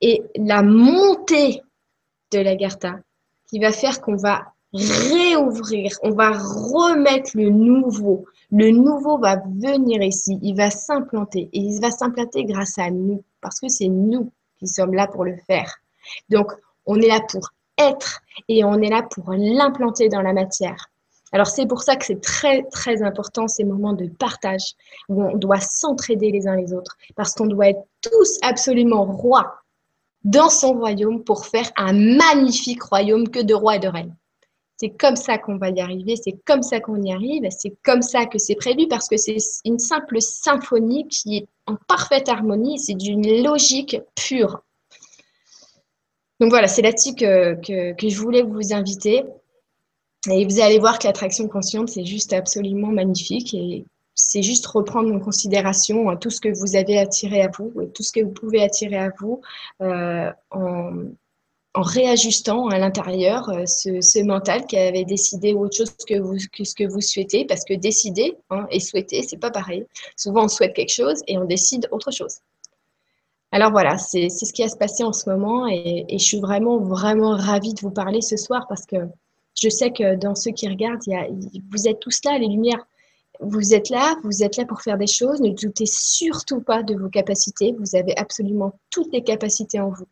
et la montée de l'Agartha qui va faire qu'on va réouvrir, on va remettre le nouveau. Le nouveau va venir ici, il va s'implanter et il va s'implanter grâce à nous parce que c'est nous qui sommes là pour le faire. Donc, on est là pour être et on est là pour l'implanter dans la matière. Alors, c'est pour ça que c'est très, très important ces moments de partage où on doit s'entraider les uns les autres parce qu'on doit être tous absolument rois dans son royaume pour faire un magnifique royaume que de rois et de reines. C'est comme ça qu'on va y arriver, c'est comme ça qu'on y arrive, c'est comme ça que c'est prévu parce que c'est une simple symphonie qui est en parfaite harmonie, c'est d'une logique pure. Donc voilà, c'est là-dessus que, que, je voulais vous inviter. Et vous allez voir que l'attraction consciente, c'est juste absolument magnifique. Et c'est juste reprendre en considération hein, tout ce que vous avez attiré à vous et tout ce que vous pouvez attirer à vous euh, en, réajustant à l'intérieur euh, ce, mental qui avait décidé autre chose que, ce que vous souhaitez, parce que décider hein, et souhaiter, c'est pas pareil. Souvent, on souhaite quelque chose et on décide autre chose. Alors voilà, c'est ce qui a se passé en ce moment et, et, je suis vraiment, vraiment ravie de vous parler ce soir parce que je sais que dans ceux qui regardent, vous êtes tous là, les lumières vous êtes là, vous êtes là pour faire des choses. Ne doutez surtout pas de vos capacités. Vous avez absolument toutes les capacités en vous.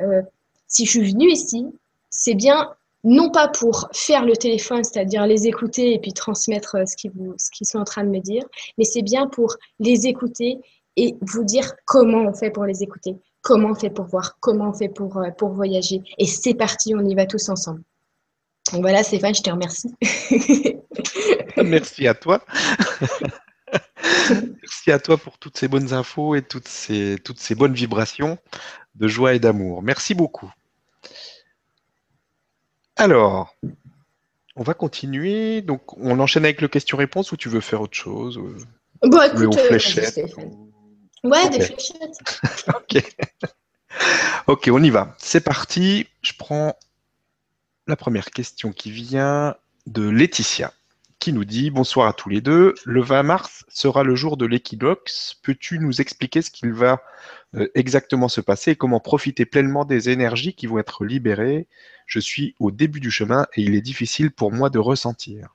Euh, si je suis venue ici, c'est bien non pas pour faire le téléphone, c'est-à-dire les écouter et puis transmettre ce qu'ils, ce qu'ils sont en train de me dire, mais c'est bien pour les écouter et vous dire comment on fait pour les écouter, comment on fait pour voir, comment on fait pour, euh, pour voyager. Et c'est parti, on y va tous ensemble. Donc voilà, Stéphane, je te remercie. Merci à toi. Merci à toi pour toutes ces bonnes infos et toutes ces, toutes ces bonnes vibrations de joie et d'amour. Merci beaucoup. Alors, on va continuer. Donc, on enchaîne avec le question-réponse ou tu veux faire autre chose Bon, écoute, euh, Ouais, des fléchettes. ok. ok, on y va. C'est parti. Je prends la première question qui vient de Laetitia qui nous dit Bonsoir à tous les deux. Le 20 mars sera le jour de l'équinoxe. Peux-tu nous expliquer ce qu'il va euh, exactement se passer et comment profiter pleinement des énergies qui vont être libérées? Je suis au début du chemin et il est difficile pour moi de ressentir.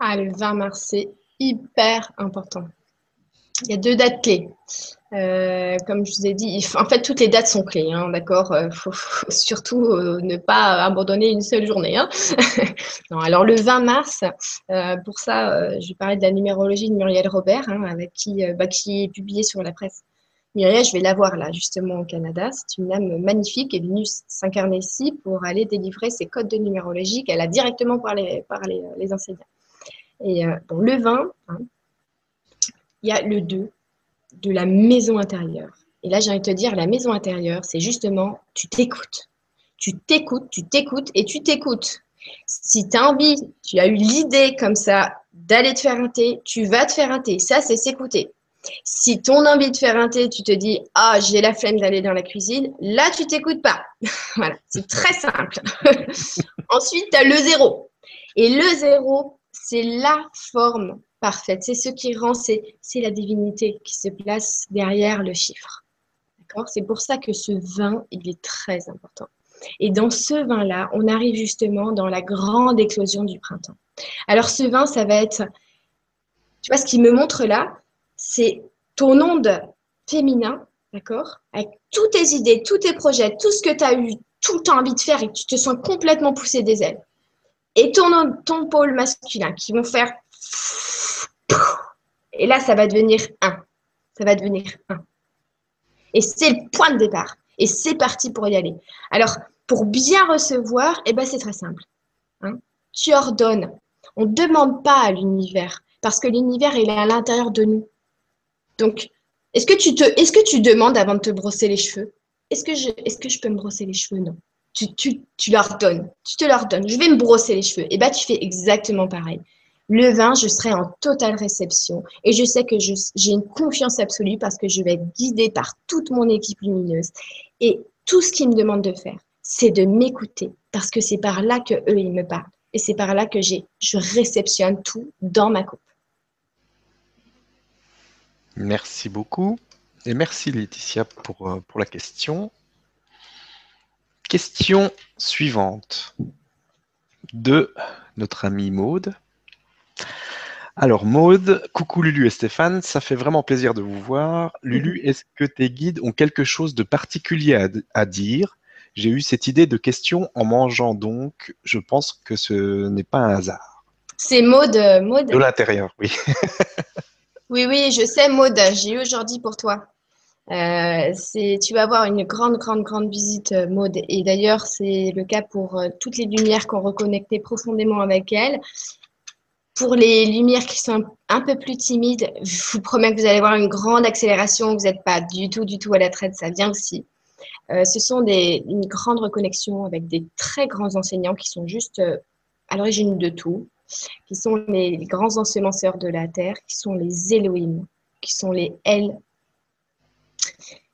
Ah, le 20 mars, c'est hyper important. Il y a deux dates clés. Euh, comme je vous ai dit, en fait, toutes les dates sont clés, hein, d'accord Il euh, faut, surtout euh, ne pas abandonner une seule journée. Hein. alors, le 20 mars, pour ça, je vais parler de la numérologie de Muriel Robert, hein, avec qui, bah, qui est publiée sur la presse. Muriel, je vais la voir là, justement, au Canada. C'est une âme magnifique qui est venue s'incarner ici pour aller délivrer ses codes de numérologie qu'elle a directement par les, par les enseignants. Et bon, le 20, il y a le 2 de la maison intérieure. Et là, j'ai envie de te dire, la maison intérieure, c'est justement, tu t'écoutes. Tu t'écoutes, tu t'écoutes et tu t'écoutes. Si tu as envie, tu as eu l'idée comme ça d'aller te faire un thé, tu vas te faire un thé. Ça, c'est s'écouter. Si ton envie de faire un thé, tu te dis Ah, j'ai la flemme d'aller dans la cuisine, là, tu t'écoutes pas. voilà, c'est très simple. Ensuite, tu as le zéro. Et le zéro, c'est la forme parfaite. C'est ce qui rend, c'est la divinité qui se place derrière le chiffre. D'accord? C'est pour ça que ce vin, il est très important. Et dans ce vin-là, on arrive justement dans la grande éclosion du printemps. Alors ce vin, ça va être, tu vois, ce qui me montre là, c'est ton onde féminin, d'accord? Avec toutes tes idées, tous tes projets, tout ce que tu as eu tout le temps envie de faire et que tu te sens complètement poussé des ailes. Et ton, ton pôle masculin qui vont faire et là, ça va devenir 1. Ça va devenir 1. Et c'est le point de départ. Et c'est parti pour y aller. Alors, pour bien recevoir, eh ben, c'est très simple. Hein. Tu ordonnes. On ne demande pas à l'univers, parce que l'univers, il est à l'intérieur de nous. Donc, est-ce que, tu te, est-ce que tu demandes avant de te brosser les cheveux? Est-ce que, je, est-ce que je peux me brosser les cheveux? Non. Tu, tu, tu leur donnes. Tu te leur donnes. Je vais me brosser les cheveux. Et eh bien, tu fais exactement pareil. Le vin, je serai en totale réception et je sais que j'ai une confiance absolue parce que je vais être guidée par toute mon équipe lumineuse. Et tout ce qu'ils me demandent de faire, c'est de m'écouter parce que c'est par là que eux ils me parlent et c'est par là que je réceptionne tout dans ma coupe. Merci beaucoup et merci Laetitia pour, euh, pour la question. Question suivante de notre ami Maude. Alors, Maude, coucou Lulu et Stéphane, ça fait vraiment plaisir de vous voir. Lulu, mhm. est-ce que tes guides ont quelque chose de particulier à, dire? J'ai eu cette idée de question en mangeant donc, je pense que ce n'est pas un hasard. C'est Maude, euh, Maude? De l'intérieur, oui. oui, oui, je sais, Maude, j'ai eu aujourd'hui pour toi. Euh, tu vas avoir une grande, grande, grande visite, euh, Maude. Et d'ailleurs, c'est le cas pour toutes les lumières qui ont reconnecté profondément avec elle. Pour les lumières qui sont un peu plus timides, je vous promets que vous allez voir une grande accélération. Vous n'êtes pas du tout, du tout à la traite. Ça vient aussi. Euh, ce sont des, une grande reconnexion avec des très grands enseignants qui sont juste euh, à l'origine de tout, qui sont les, grands ensemenceurs de la Terre, qui sont les Elohim, qui sont les L.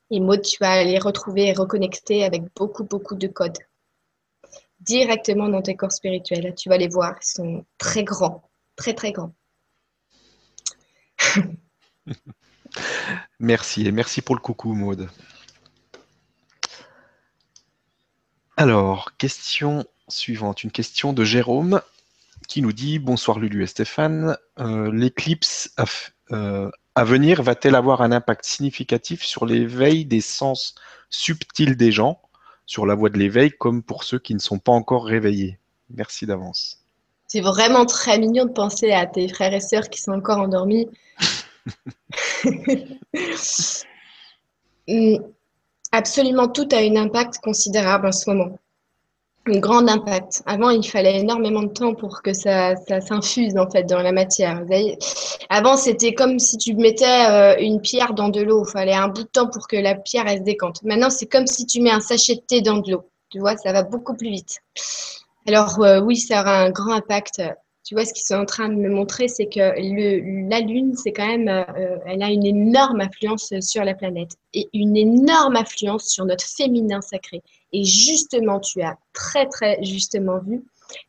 Et Maud, tu vas les retrouver et reconnecter avec beaucoup, beaucoup de codes directement dans tes corps spirituels. Tu vas les voir, ils sont très grands très grand. merci et merci pour le coucou Maude. Alors, question suivante, une question de Jérôme qui nous dit Bonsoir Lulu et Stéphane, euh, l'éclipse euh, à, venir va-t-elle avoir un impact significatif sur l'éveil des sens subtils des gens, sur la voie de l'éveil, comme pour ceux qui ne sont pas encore réveillés? Merci d'avance. C'est vraiment très mignon de penser à tes frères et sœurs qui sont encore endormis. hum, absolument tout a un impact considérable en ce moment un grand impact. Avant, il fallait énormément de temps pour que ça, ça s'infuse en fait dans la matière. Avant, c'était comme si tu mettais euh, une pierre dans de l'eau. Il fallait un bout de temps pour que la pierre elle se décante. Maintenant, c'est comme si tu mets un sachet de thé dans de l'eau. Tu vois, ça va beaucoup plus vite. Alors euh, oui, ça aura un grand impact. Tu vois, ce qu'ils sont en train de me montrer, c'est que la Lune, c'est quand même, euh, elle a une énorme influence sur la planète et une énorme influence sur notre féminin sacré. Et justement, tu as très, très justement vu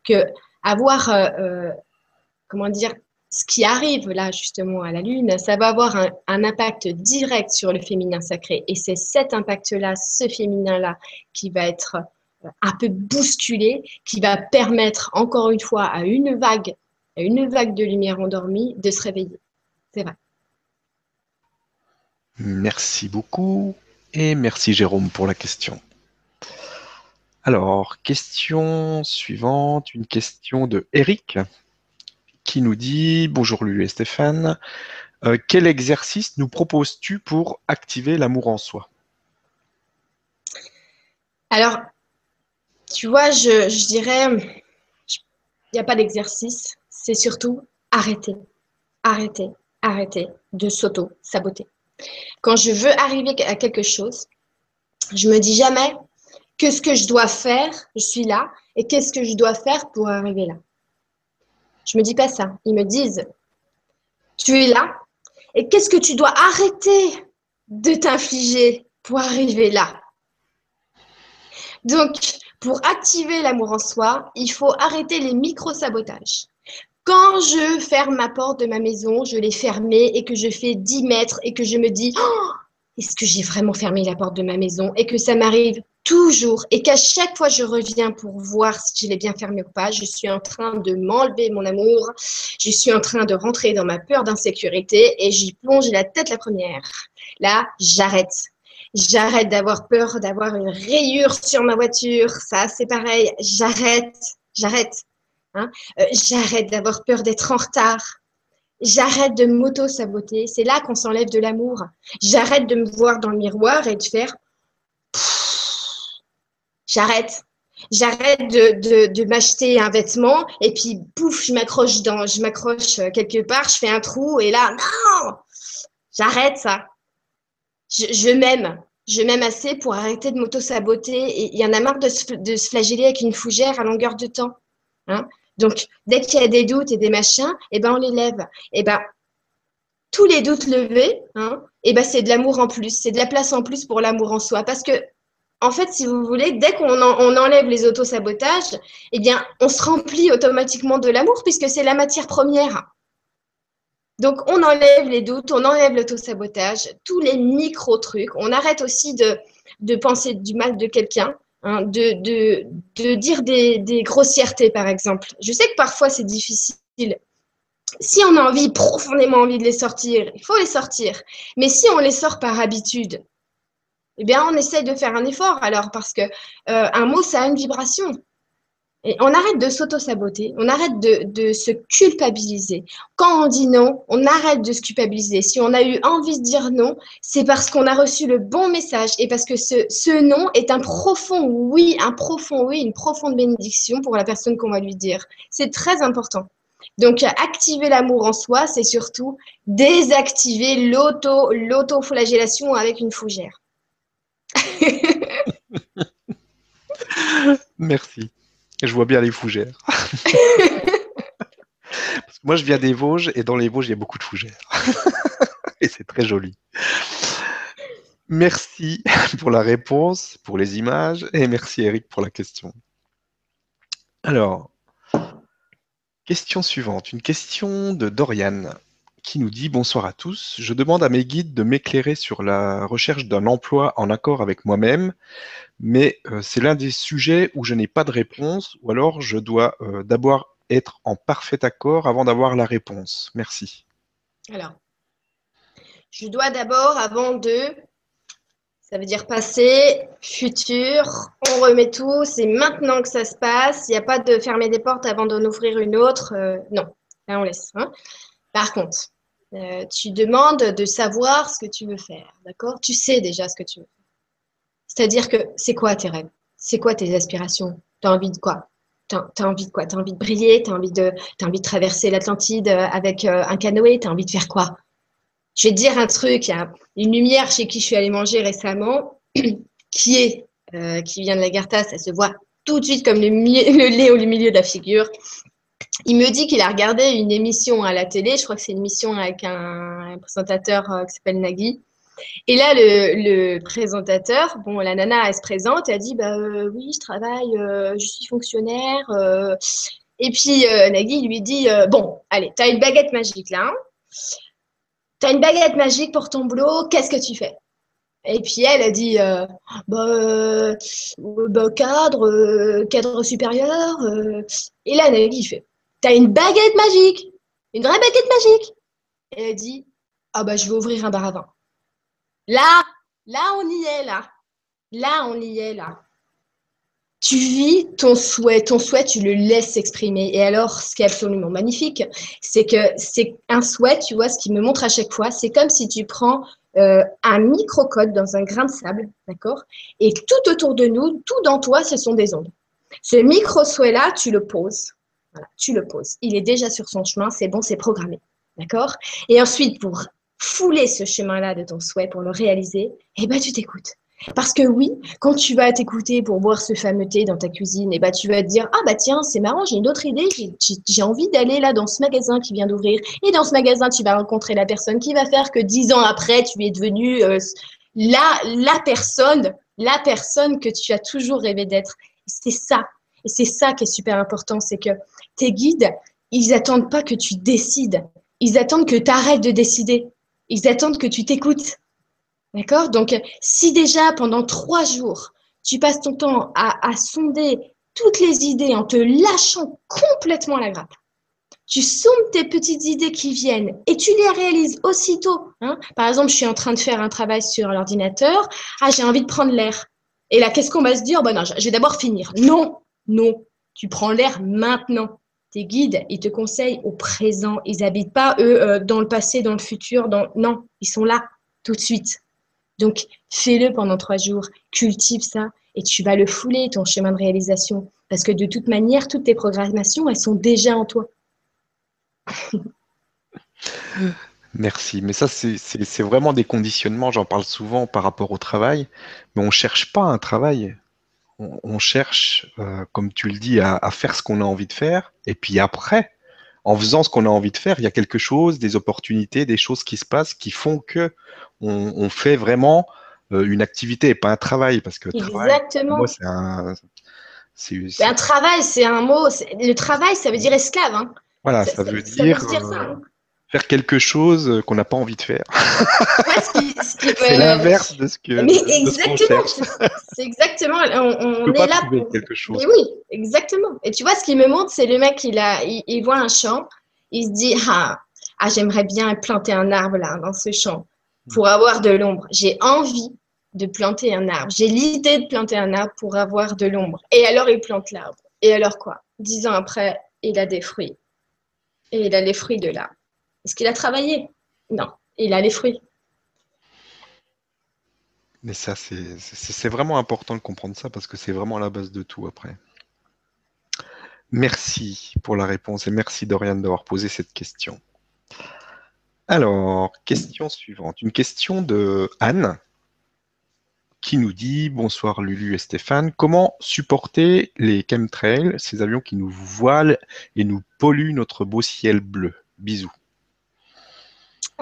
que avoir, euh, comment dire, ce qui arrive là justement à la Lune, ça va avoir un, impact direct sur le féminin sacré. Et c'est cet impact-là, ce féminin-là, qui va être un peu bousculé, qui va permettre encore une fois à une vague, à une vague de lumière endormie de se réveiller. C'est vrai. Merci beaucoup et merci Jérôme pour la question. Alors, question suivante, une question de Eric qui nous dit Bonjour Lulu et Stéphane, euh, quel exercice nous proposes-tu pour activer l'amour en soi? Alors, tu vois, je, dirais, il n'y a pas d'exercice, c'est surtout arrêter, arrêter, arrêter de s'auto-saboter. Quand je veux arriver à quelque chose, je me dis jamais Qu'est-ce que je dois faire Je suis là. Et qu'est-ce que je dois faire pour arriver là Je me dis pas ça. Ils me disent, tu es là. Et qu'est-ce que tu dois arrêter de t'infliger pour arriver là? Donc, pour activer l'amour en soi, il faut arrêter les micro-sabotages. Quand je ferme ma porte de ma maison, je l'ai fermée et que je fais 10 mètres et que je me dis, oh, est-ce que j'ai vraiment fermé la porte de ma maison et que ça m'arrive toujours et qu'à chaque fois je reviens pour voir si je l'ai bien fermé ou pas, je suis en train de m'enlever mon amour, je suis en train de rentrer dans ma peur d'insécurité et j'y plonge la tête la première. Là, j'arrête. J'arrête d'avoir peur d'avoir une rayure sur ma voiture. Ça, c'est pareil. J'arrête. J'arrête. Hein euh, j'arrête d'avoir peur d'être en retard. J'arrête de m'auto-saboter. C'est là qu'on s'enlève de l'amour. J'arrête de me voir dans le miroir et de faire j'arrête. J'arrête de, m'acheter un vêtement et puis pouf, je m'accroche dans, je m'accroche quelque part, je fais un trou et là, non, j'arrête ça. Je, m'aime, je m'aime assez pour arrêter de m'auto-saboter il y en a marre de se, de se flageller avec une fougère à longueur de temps. Hein. Donc, dès qu'il y a des doutes et des machins, eh ben, on les lève. Eh ben, tous les doutes levés, hein, eh ben, c'est de l'amour en plus, c'est de la place en plus pour l'amour en soi. Parce que en fait, si vous voulez, dès qu'on enlève les autosabotages, eh bien, on se remplit automatiquement de l'amour puisque c'est la matière première. Donc, on enlève les doutes, on enlève l'autosabotage, tous les micro-trucs. On arrête aussi de, penser du mal de quelqu'un, hein, de, dire des, grossièretés, par exemple. Je sais que parfois, c'est difficile si on a envie, profondément envie de les sortir, il faut les sortir. Mais si on les sort par habitude, eh bien, on essaye de faire un effort alors, parce que euh, un mot, ça a une vibration. Et on arrête de s'auto-saboter, on arrête de, se culpabiliser. Quand on dit non, on arrête de se culpabiliser. Si on a eu envie de dire non, c'est parce qu'on a reçu le bon message et parce que ce, non est un profond oui, un profond oui, une profonde bénédiction pour la personne qu'on va lui dire. C'est très important. Donc, activer l'amour en soi, c'est surtout désactiver l'auto, l'auto-flagellation avec une fougère. Merci. Je vois bien les fougères. moi, je viens des Vosges et dans les Vosges, il y a beaucoup de fougères. et c'est très joli. Merci pour la réponse, pour les images et merci Eric pour la question. Alors, question suivante, une question de Dorian qui nous dit Bonsoir à tous. Je demande à mes guides de m'éclairer sur la recherche d'un emploi en accord avec moi-même, mais euh, c'est l'un des sujets où je n'ai pas de réponse, ou alors je dois euh, d'abord être en parfait accord avant d'avoir la réponse. Merci. Alors, je dois d'abord, avant de, ça veut dire passé, futur, on remet tout, c'est maintenant que ça se passe, il n'y a pas de fermer des portes avant d'en ouvrir une autre. Euh, non, là on laisse. Hein. Par contre, Euh, tu demandes de savoir ce que tu veux faire, d'accord? Tu sais déjà ce que tu veux. C'est-à-dire que c'est quoi tes rêves? C'est quoi tes aspirations? Tu as envie de quoi? Tu as, envie de quoi? Envie de briller? Tu as, envie de, as envie de traverser l'Atlantide euh, avec euh, un canoë? Tu as envie de faire quoi? Je vais te dire un truc. Il y a une lumière chez qui je suis allée manger récemment qui est qui vient de la Garta, ça se voit tout de suite comme le, le lait au milieu de la figure. Il me dit qu'il a regardé une émission à la télé, je crois que c'est une émission avec un, présentateur euh, qui s'appelle Nagui. Et là, le, présentateur, bon, la nana, elle se présente, elle dit bah, euh, Oui, je travaille, euh, je suis fonctionnaire. Et puis, Nagui lui dit Bon, allez, tu as une baguette magique là. Hein. tu as une baguette magique pour ton boulot, qu'est-ce que tu fais? Et puis elle a dit bah, bah, cadre, cadre supérieur. Et là, Nagui fait T'as une baguette magique, une vraie baguette magique. Et elle dit, ah bah je vais ouvrir un bar à vin. Là, là on y est, là. Là, on y est, là. Tu vis ton souhait, ton souhait, tu le laisses s'exprimer. Et alors, ce qui est absolument magnifique, c'est que c'est un souhait, tu vois, ce qui me montre à chaque fois, c'est comme si tu prends euh, un microcode dans un grain de sable, d'accord? Et tout autour de nous, tout dans toi, ce sont des ondes. Ce micro-souhait-là, tu le poses tu le poses. Il est déjà sur son chemin, c'est bon, c'est programmé. D'accord? Et ensuite, pour fouler ce chemin-là de ton souhait, pour le réaliser, eh ben, tu t'écoutes. Parce que oui, quand tu vas t'écouter pour boire ce fameux thé dans ta cuisine, eh ben, tu vas te dire Ah bah tiens, c'est marrant, j'ai une autre idée, j'ai envie d'aller là dans ce magasin qui vient d'ouvrir. Et dans ce magasin, tu vas rencontrer la personne qui va faire que dix ans après, tu es devenu euh, la, la personne, la personne que tu as toujours rêvé d'être. C'est ça. Et c'est ça qui est super important, c'est que tes guides, ils attendent pas que tu décides. Ils attendent que tu arrêtes de décider. Ils attendent que tu t'écoutes. D'accord? Donc, si déjà pendant trois jours, tu passes ton temps à, sonder toutes les idées en te lâchant complètement la grappe, tu sondes tes petites idées qui viennent et tu les réalises aussitôt. Hein? Par exemple, je suis en train de faire un travail sur l'ordinateur. Ah, j'ai envie de prendre l'air. Et là, qu'est-ce qu'on va se dire? Bon, non, je vais d'abord finir. Non, non, tu prends l'air maintenant tes guides, ils te conseillent au présent. Ils n'habitent pas, eux, euh, dans le passé, dans le futur. Non, ils sont là, tout de suite. Donc, fais-le pendant trois jours, cultive ça, et tu vas le fouler, ton chemin de réalisation. Parce que de toute manière, toutes tes programmations, elles sont déjà en toi. Merci. Mais ça, c'est vraiment des conditionnements. J'en parle souvent par rapport au travail. Mais on ne cherche pas un travail on, cherche, euh, comme tu le dis, à, faire ce qu'on a envie de faire. Et puis après, en faisant ce qu'on a envie de faire, il y a quelque chose, des opportunités, des choses qui se passent qui font que on, fait vraiment euh, une activité et pas un travail. Parce que Exactement. c'est un. Travail, c'est un mot. Le travail, ça veut dire esclave. Hein. Voilà, ça, veut dire. Ça euh, hein faire quelque chose qu'on n'a pas envie de faire. c'est l'inverse de ce que. Mais exactement, c'est exactement. On, est là pour quelque chose. oui, exactement. Et tu vois, ce qui me montre, c'est le mec, il a, il, voit un champ, il se dit ah, ah j'aimerais bien planter un arbre là dans ce champ pour avoir de l'ombre. J'ai envie de planter un arbre. J'ai l'idée de planter un arbre pour avoir de l'ombre. Et alors il plante l'arbre. Et alors quoi? Dix ans après, il a des fruits. Et il a les fruits de l'arbre. Est-ce qu'il a travaillé? Non, il a les fruits. Mais ça, c'est vraiment important de comprendre ça parce que c'est vraiment la base de tout après. Merci pour la réponse et merci Dorian d'avoir posé cette question. Alors, question suivante. Une question de Anne qui nous dit Bonsoir Lulu et Stéphane, comment supporter les chemtrails, ces avions qui nous voilent et nous polluent notre beau ciel bleu? Bisous.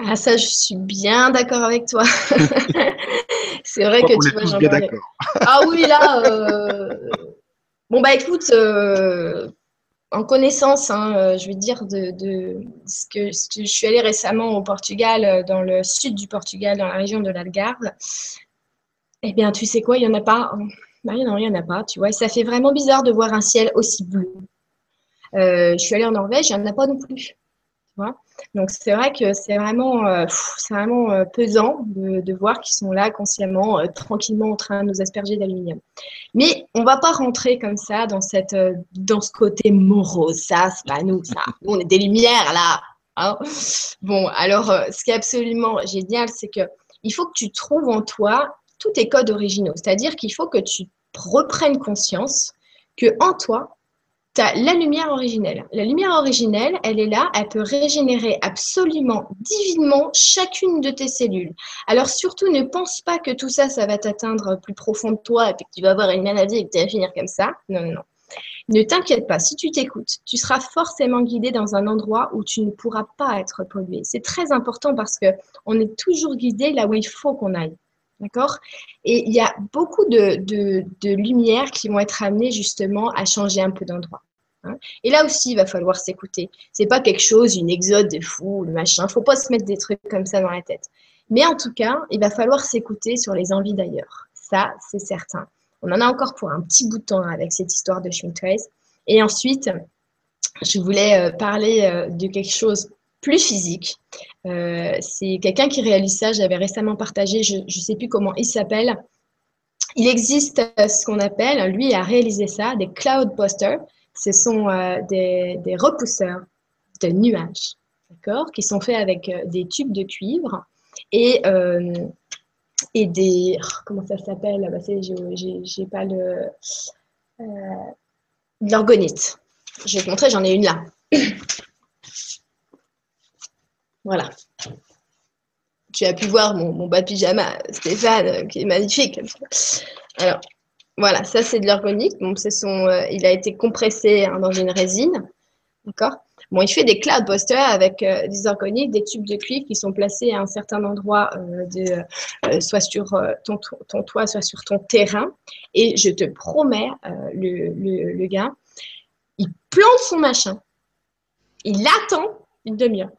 Ah, ça, je suis bien d'accord avec toi. c'est vrai que tu vois, j'en parlais. ah oui, là. Euh, bon, bah écoute, euh, en connaissance, hein, euh, je vais dire, de, ce, que, je suis allée récemment au Portugal, dans le sud du Portugal, dans la région de l'Algarve. Eh bien, tu sais quoi, il n'y en a pas. Bah, non, il n'y en a pas, tu vois. ça fait vraiment bizarre de voir un ciel aussi bleu. je suis allée en Norvège, il n'y en a pas non plus. Tu vois donc c'est vrai que c'est vraiment, euh, vraiment euh, pesant de, voir qu'ils sont là consciemment, euh, tranquillement en train de nous asperger d'aluminium. Mais on ne va pas rentrer comme ça dans, cette, dans ce côté morose. Ça, c'est pas nous, ça. Nous, on est des lumières là. Hein. bon, alors, ce qui est absolument génial, c'est que il faut que tu trouves en toi tous tes codes originaux. C'est-à-dire qu'il faut que tu reprennes conscience que en toi, tu as la lumière originelle. La lumière originelle, elle est là, elle peut régénérer absolument divinement chacune de tes cellules. Alors surtout, ne pense pas que tout ça, ça va t'atteindre plus profond de toi et que tu vas avoir une maladie et que tu vas finir comme ça. Non, non, non. Ne t'inquiète pas, si tu t'écoutes, tu seras forcément guidé dans un endroit où tu ne pourras pas être pollué. C'est très important parce que on est toujours guidé là où il faut qu'on aille. D'accord? Et il y a beaucoup de, de, lumières qui vont être amenées justement à changer un peu d'endroit. Hein. Et là aussi, il va falloir s'écouter. C'est pas quelque chose, une exode de fou, le machin. Faut pas se mettre des trucs comme ça dans la tête. Mais en tout cas, il va falloir s'écouter sur les envies d'ailleurs. Ça, c'est certain. On en a encore pour un petit bout de temps avec cette histoire de Shrink Trace. Et ensuite, je voulais euh, parler euh, de quelque chose plus physique. Euh, c'est quelqu'un qui réalise ça, j'avais récemment partagé, je ne sais plus comment il s'appelle. Il existe ce qu'on appelle, lui a réalisé ça, des cloud posters. Ce sont euh, des, repousseurs de nuages, d'accord, qui sont faits avec euh, des tubes de cuivre et, et des. Oh, comment ça s'appelle? Bah, J'ai pas le. de l'orgonite. Je vais te montrer, j'en ai une là. Voilà. Tu as pu voir mon, bas pyjama, Stéphane, qui est magnifique. Alors, voilà, ça c'est de l'organique. Bon, euh, il a été compressé hein, dans une résine. D'accord? Bon, il fait des cloud posters avec euh, des organiques, des tubes de cuivre qui sont placés à un certain endroit, euh, de, soit sur ton, toit, soit sur ton terrain. Et je te promets, le, le, le gars, il plante son machin. Il attend une demi-heure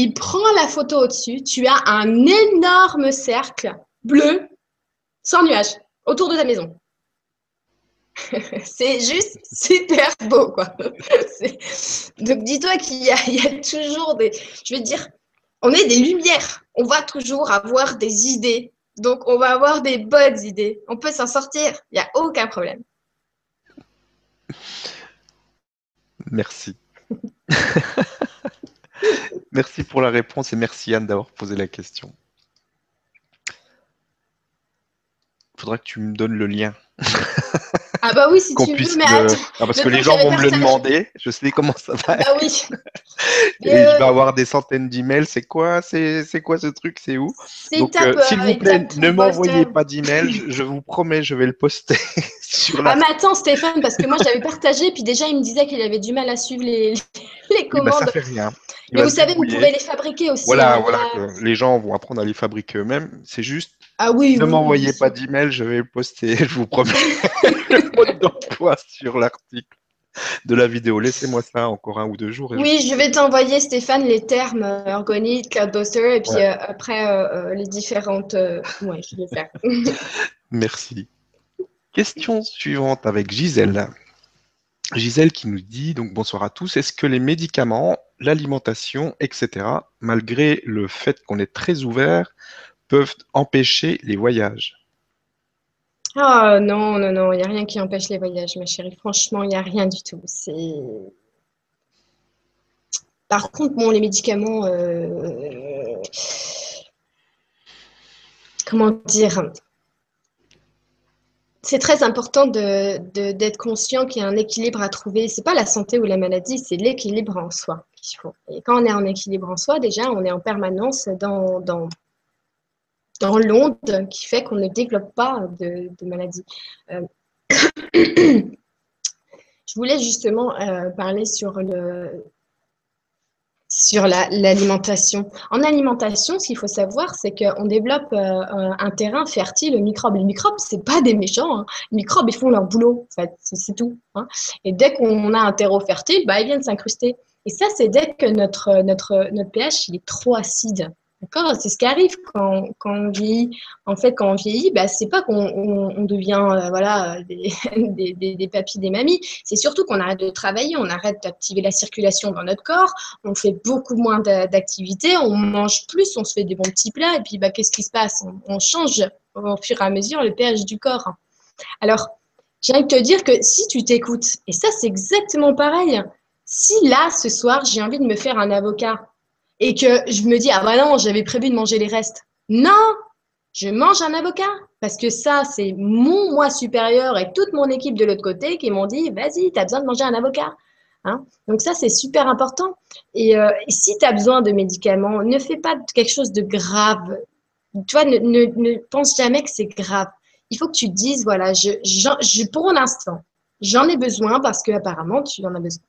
il prend la photo au-dessus, tu as un énorme cercle bleu sans nuage autour de ta maison. c'est juste super beau, quoi. Donc dis-toi qu'il y, a toujours des... Je veux dire, on est des lumières. On va toujours avoir des idées. Donc on va avoir des bonnes idées. On peut s'en sortir. Il n'y a aucun problème. Merci. Merci pour la réponse et merci Anne d'avoir posé la question. Il faudra que tu me donnes le lien. Ah bah oui, si tu veux, mais ah, parce que les gens vont me le demander. Je sais comment ça va. Ah oui. Et je vais avoir des centaines d'emails. C'est quoi, c'est, quoi ce truc? C'est où? Donc, euh, s'il vous plaît, ne m'envoyez pas d'emails. Je vous promets, je vais le poster sur la. Ah mais attends, Stéphane, parce que moi j'avais partagé, puis déjà il me disait qu'il avait du mal à suivre les, les bah, commandes. ça fait rien. mais vous savez, vous pouvez les fabriquer aussi. Voilà, hein, voilà. Les gens vont apprendre à les fabriquer eux-mêmes. C'est juste. Ah oui. Ne m'envoyez pas d'emails, je vais le poster. Je vous promets le mode d'emploi sur l'article de la vidéo. Laissez-moi ça encore un ou deux jours. oui, je... vais t'envoyer, Stéphane, les termes euh, Cloudbuster, et puis euh, après euh, euh, les différentes. Oui, je vais faire. Merci. Question suivante avec Gisèle. Gisèle qui nous dit, donc bonsoir à tous, est-ce que les médicaments, l'alimentation, etc., malgré le fait qu'on est très ouvert, peuvent empêcher les voyages? Ah non, non, non, il n'y a rien qui empêche les voyages, ma chérie. Franchement, il n'y a rien du tout. Par contre, bon, les médicaments, euh, comment dire? C'est très important d'être conscient qu'il y a un équilibre à trouver. C'est pas la santé ou la maladie, c'est l'équilibre en soi Et quand on est en équilibre en soi, déjà, on est en permanence dans, dans, dans l'onde qui fait qu'on ne développe pas de, de maladie. Euh, je voulais justement euh, parler sur le, sur l'alimentation. en alimentation, ce qu'il faut savoir, c'est qu'on développe euh, un terrain fertile aux microbes. Les microbes, c'est pas des méchants. Hein. Les microbes, ils font leur boulot, c'est tout. Hein. Et dès qu'on a un terreau fertile, bah, ils viennent s'incruster. Et ça, c'est dès que notre, notre, notre pH est trop acide. D'accord C'est ce qui arrive quand, on vieillit. En fait, quand on vieillit, bah, c'est pas qu'on devient euh, voilà, des, des, des, papis, des mamies. C'est surtout qu'on arrête de travailler, on arrête d'activer la circulation dans notre corps, on fait beaucoup moins d'activités, on mange plus, on se fait des bons petits plats. Et puis, bah, qu'est-ce qui se passe? On, change au fur et à mesure le pH du corps. Alors, j'ai envie de te dire que si tu t'écoutes, et ça, c'est exactement pareil, Si là, ce soir, j'ai envie de me faire un avocat et que je me dis, ah bah non, j'avais prévu de manger les restes. Non, je mange un avocat parce que ça, c'est mon moi supérieur et toute mon équipe de l'autre côté qui m'ont dit, vas-y, tu as besoin de manger un avocat. Hein Donc ça, c'est super important. Et, euh, si tu as besoin de médicaments, ne fais pas quelque chose de grave. Tu vois, ne, ne, pense jamais que c'est grave. Il faut que tu te dises, voilà, je, je, pour l'instant, j'en ai besoin parce que apparemment tu en as besoin.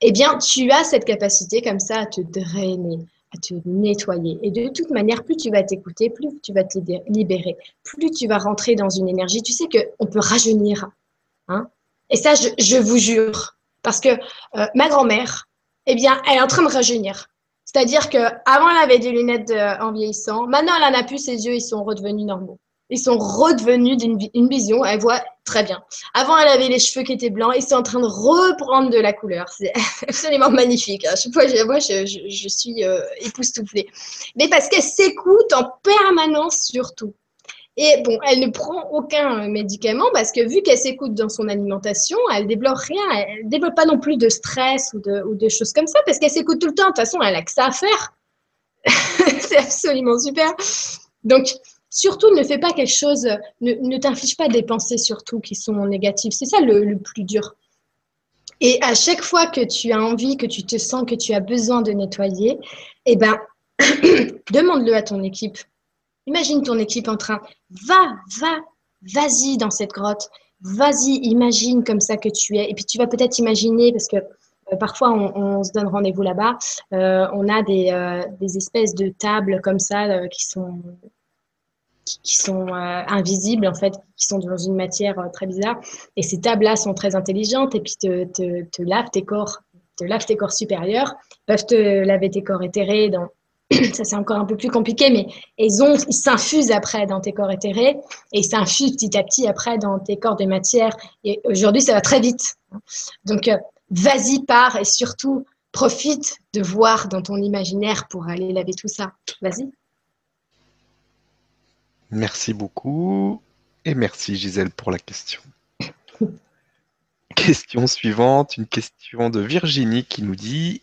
Eh bien, tu as cette capacité comme ça à te drainer, à te nettoyer. Et de toute manière, plus tu vas t'écouter, plus tu vas te libérer, plus tu vas rentrer dans une énergie. Tu sais qu'on peut rajeunir. Hein Et ça, je, vous jure, parce que euh, ma grand-mère, eh bien, elle est en train de rajeunir. C'est-à-dire qu'avant, elle avait des lunettes en vieillissant. Maintenant, elle en a plus, ses yeux, ils sont redevenus normaux. Ils sont redevenus d'une vision, elle voit très bien. Avant, elle avait les cheveux qui étaient blancs, ils sont en train de reprendre de la couleur. C'est absolument magnifique. Chaque fois, moi, je, je, suis euh, époustouflée. Mais parce qu'elle s'écoute en permanence surtout. Et bon, elle ne prend aucun euh, médicament parce que vu qu'elle s'écoute dans son alimentation, elle développe rien. Elle développe pas non plus de stress ou de, ou de choses comme ça parce qu'elle s'écoute tout le temps. De toute façon, elle a que ça à faire. c'est absolument super. Donc, surtout, ne fais pas quelque chose, ne, ne t'inflige pas des pensées surtout qui sont négatives. C'est ça le, plus dur. Et à chaque fois que tu as envie, que tu te sens que tu as besoin de nettoyer, eh ben, demande-le à ton équipe Imagine ton équipe en train. Va, va, vas-y dans cette grotte. Vas-y, imagine comme ça que tu es. Et puis tu vas peut-être imaginer, parce que euh, parfois on, se donne rendez-vous là-bas, euh, on a euh, des, espèces de tables comme ça qui sont qui, sont invisibles en fait, qui sont dans une matière très bizarre. Et ces tables-là sont très intelligentes et puis te, te, lavent tes corps, te lavent tes corps supérieurs, peuvent te laver tes corps éthérés ça c'est encore un peu plus compliqué, mais ils ont, ils s'infusent après dans tes corps éthérés et ils s'infusent petit à petit après dans tes corps de matière. Et aujourd'hui, ça va très vite. Donc, euh, vas-y, pars et surtout, profite de voir dans ton imaginaire pour aller laver tout ça. Vas-y. Merci beaucoup et merci Gisèle pour la question. question suivante, une question de Virginie qui nous dit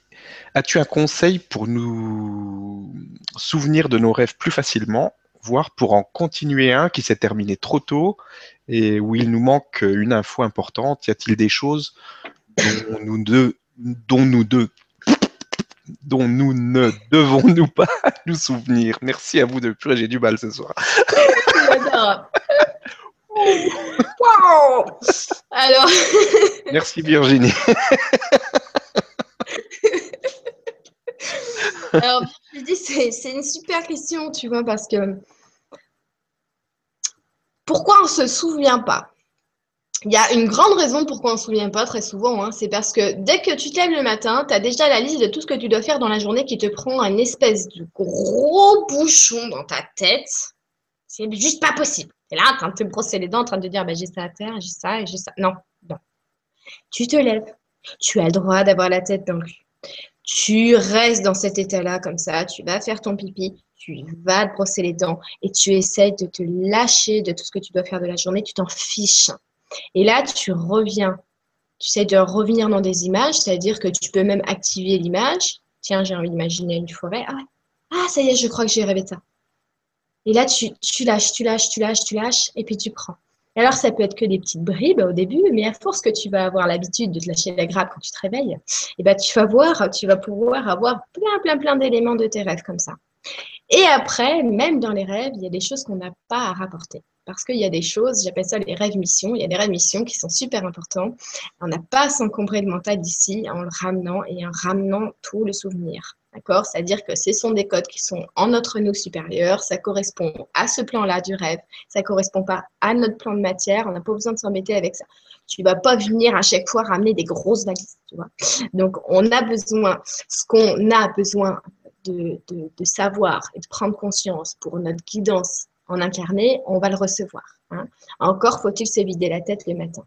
As-tu un conseil pour nous souvenir de nos rêves plus facilement, voire pour en continuer un qui s'est terminé trop tôt et où il nous manque une info importante? Y a-t-il des choses dont nous, deux dont nous ne devons-nous pas nous souvenir Merci à vous de plus, j'ai du mal ce soir. Alors. Merci Virginie. Alors, je dis, c'est une super question, tu vois, parce que pourquoi on ne se souvient pas? Il y a une grande raison pourquoi on ne se souvient pas très souvent. Hein. c'est parce que dès que tu t'aimes le matin, tu as déjà la liste de tout ce que tu dois faire dans la journée qui te prend un espèce de gros bouchon dans ta tête. C'est juste pas possible. Tu es là en train de te brosser les dents, en train de te dire bah, j'ai ça à faire, j'ai ça, j'ai ça. Non, non. Tu te lèves. Tu as le droit d'avoir la tête dans le cul tu restes dans cet état-là comme ça, tu vas faire ton pipi, tu vas te brosser les dents et tu essayes de te lâcher de tout ce que tu dois faire de la journée, tu t'en fiches. Et là, tu reviens. Tu essaies de revenir dans des images, c'est-à-dire que tu peux même activer l'image. Tiens, j'ai envie d'imaginer une forêt. Ah, ah, ça y est, je crois que j'ai rêvé ça. Et là, tu, lâches, tu lâches, tu lâches, tu lâches, et puis tu prends. Alors, ça peut être que des petites bribes au début, mais à force que tu vas avoir l'habitude de te lâcher la grappe quand tu te réveilles, eh ben, tu vas voir, tu vas pouvoir avoir plein, plein, plein d'éléments de tes rêves comme ça. Et après, même dans les rêves, il y a des choses qu'on n'a pas à rapporter. Parce qu'il y a des choses, j'appelle ça les rêves missions, il y a des rêves missions qui sont super importants. On n'a pas à s'encombrer le mental d'ici en le ramenant et en ramenant tout le souvenir. D'accord? C'est-à-dire que ce sont des codes qui sont en notre nous supérieur, ça correspond à ce plan-là du rêve, ça ne correspond pas à notre plan de matière, on n'a pas besoin de s'embêter avec ça. Tu ne vas pas venir à chaque fois ramener des grosses valises, tu vois? Donc, on a besoin, ce qu'on a besoin de, savoir et de prendre conscience pour notre guidance en incarné, on va le recevoir. Hein. Encore faut-il se vider la tête le matin.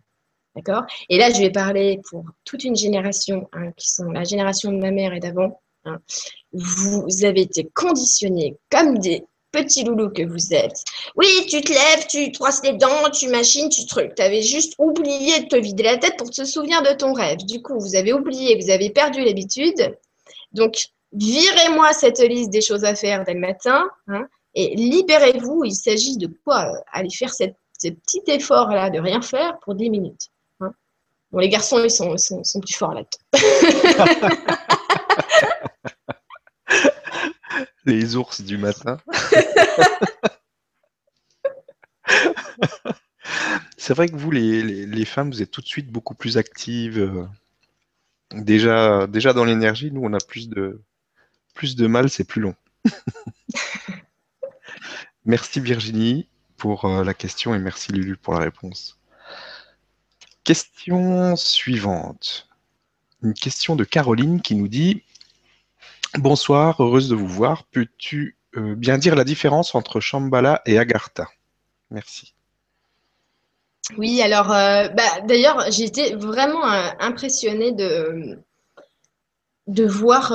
D'accord? Et là, je vais parler pour toute une génération, hein, qui sont la génération de ma mère et d'avant, Hein. Vous avez été conditionnés comme des petit loulou que vous êtes. Oui, tu te lèves, tu te brosses les dents, tu machines, tu trucs. Tu avais juste oublié de te vider la tête pour te souvenir de ton rêve. Du coup, vous avez oublié, vous avez perdu l'habitude. Donc, virez-moi cette liste des choses à faire dès le matin et libérez-vous. Il s'agit de quoi Aller faire cette, ce petit effort-là de rien faire pour 10 minutes. Hein. Bon, les garçons, ils sont, sont, sont plus forts là-dedans. les ours du matin. C'est vrai que vous, les, femmes, vous êtes tout de suite beaucoup plus actives. Euh, déjà, déjà dans l'énergie, nous, on a plus de, plus de mal, c'est plus long. merci Virginie pour euh, la question et merci Lulu pour la réponse. Question suivante. Une question de Caroline qui nous dit Bonsoir, heureuse de vous voir. Peux-tu euh, bien dire la différence entre Shambhala et Agartha? Merci. Oui, alors euh, bah, d'ailleurs, été vraiment impressionnée de, de voir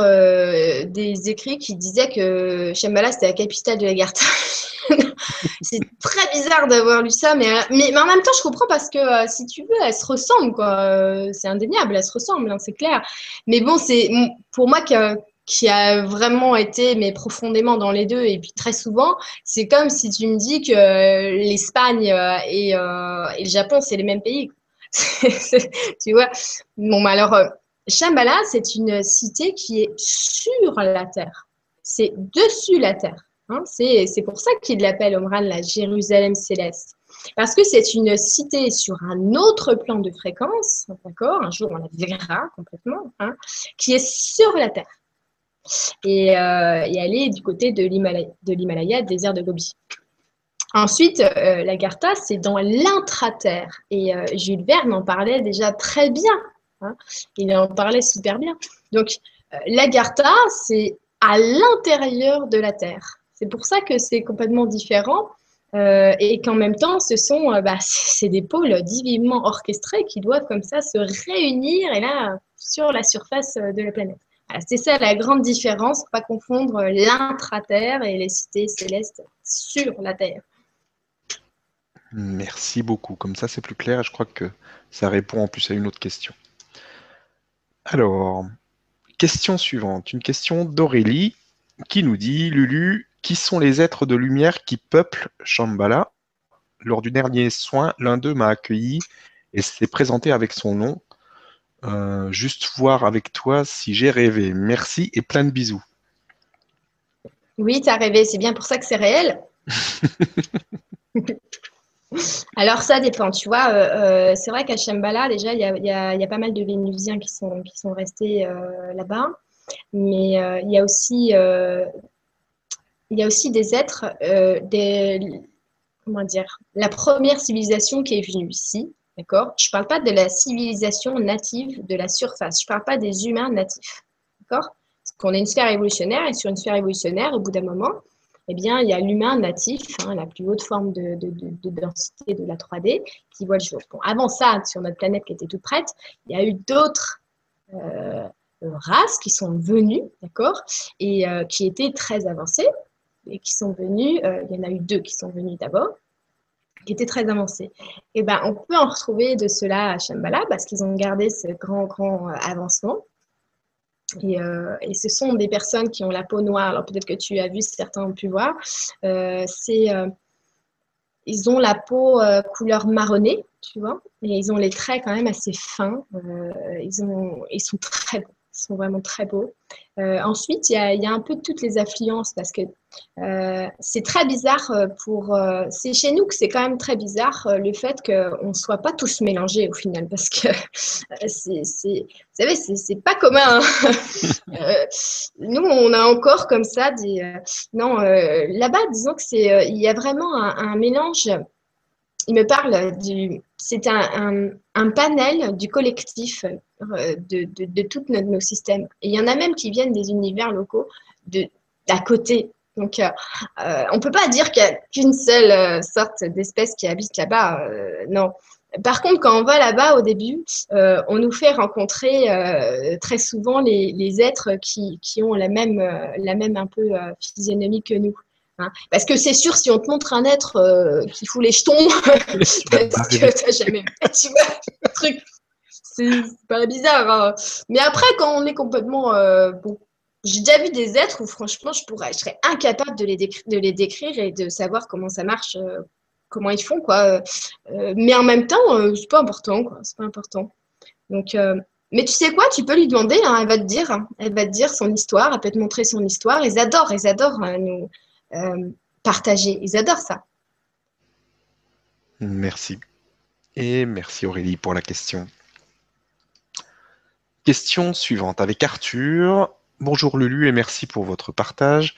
des écrits qui disaient que Shambhala c'était la capitale de l'Agartha. c'est très bizarre d'avoir lu ça, mais, mais, en même temps, je comprends parce que si tu veux, elles se ressemblent, quoi. c'est indéniable, elles se ressemblent, hein, c'est clair. Mais bon, c'est pour moi qui a vraiment été mais profondément dans les deux et puis très souvent c'est comme si tu me dis que euh, l'Espagne euh, et, euh, et, le Japon c'est les mêmes pays tu vois bon alors Shambhala c'est une cité qui est sur la terre c'est dessus la terre hein. c'est pour ça qu'il l'appelle Omran la Jérusalem céleste parce que c'est une cité sur un autre plan de fréquence, d'accord Un jour, on la verra complètement, hein, qui est sur la Terre et, euh, et aller du côté de l'Himalaya, désert de Gobi. Ensuite, euh, l'Agartha, c'est dans l'intraterre. Et euh, Jules Verne en parlait déjà très bien. Hein. Il en parlait super bien. Donc, euh, l'Agartha, c'est à l'intérieur de la Terre. C'est pour ça que c'est complètement différent. Euh, et qu'en même temps, ce sont bah, c'est des pôles divinement orchestrés qui doivent comme ça se réunir et là sur la surface de la planète. C'est ça la grande différence, pas confondre l'intra-terre et les cités célestes sur la terre. Merci beaucoup. Comme ça, c'est plus clair et je crois que ça répond en plus à une autre question. Alors, question suivante. Une question d'Aurélie qui nous dit Lulu, qui sont les êtres de lumière qui peuplent Shambhala? Lors du dernier soin, l'un d'eux m'a accueilli et s'est présenté avec son nom. Euh, juste voir avec toi si j'ai rêvé. Merci et plein de bisous. Oui, tu as rêvé, c'est bien pour ça que c'est réel. Alors ça dépend, tu vois. Euh, euh, c'est vrai qu'à Shambhala, déjà, il y, a, pas mal de Vénusiens qui sont, qui sont restés là-bas. Mais il y a aussi il y a aussi des êtres, des, comment dire, la première civilisation qui est venue ici, D'accord? Je ne parle pas de la civilisation native de la surface. Je ne parle pas des humains natifs. D'accord? Parce qu'on est une sphère évolutionnaire et sur une sphère évolutionnaire, au bout d'un moment, eh bien, il y a l'humain natif, hein, la plus haute forme de, densité de la 3D, qui voit le jour. Avant ça, sur notre planète qui était toute prête, il y a eu d'autres euh, races qui sont venues, d'accord, et euh, qui étaient très avancées, et qui sont venues, euh, il y en a eu deux qui sont venues d'abord, qui était très avancé. Et eh ben, on peut en retrouver de cela à Shambhala parce qu'ils ont gardé ce grand, grand euh, avancement. Et, euh, et, ce sont des personnes qui ont la peau noire. Alors peut-être que tu as vu, certains ont pu voir. Euh, c'est, ils ont la peau couleur marronnée, tu vois, et ils ont les traits quand même assez fins. ils, ont, ils sont très beaux sont vraiment très beaux. Euh, ensuite, il y, a, un peu toutes les affluences parce que euh, c'est très bizarre euh, pour. c'est chez nous que c'est quand même très bizarre le fait qu'on ne soit pas tous mélangés au final parce que c'est, vous savez, c'est, pas commun. Hein. nous, on a encore comme ça des. non, là-bas, disons que c'est. il y a vraiment un mélange il me parle du. C'est un, panel du collectif euh, de, de, tous nos, systèmes. Et il y en a même qui viennent des univers locaux d'à côté. Donc, euh, euh, on ne peut pas dire qu'il n'y a qu'une seule sorte d'espèce qui habite là-bas. non. Par contre, quand on va là-bas au début, on nous fait rencontrer très souvent les, êtres qui, qui, ont la même, la même un peu physionomie que nous. Hein. Parce que c'est sûr, si on te montre un être euh, qui fout les jetons, parce que t'as jamais tu vois, truc, c'est pas bizarre. Hein. Mais après, quand on est complètement, euh, bon, j'ai déjà vu des êtres où franchement, je pourrais, je serais incapable de les, de les décrire et de savoir comment ça marche, euh, comment ils font, quoi. mais en même temps, c'est pas important, quoi. C'est pas important. Donc, mais tu sais quoi, tu peux lui demander, hein, elle va te dire, elle va te dire son histoire, elle peut te montrer son histoire. Ils adorent, ils adorent nous euh, partager. Ils adorent ça. Merci. Et merci Aurélie pour la question. Question suivante avec Arthur. Bonjour Lulu et merci pour votre partage.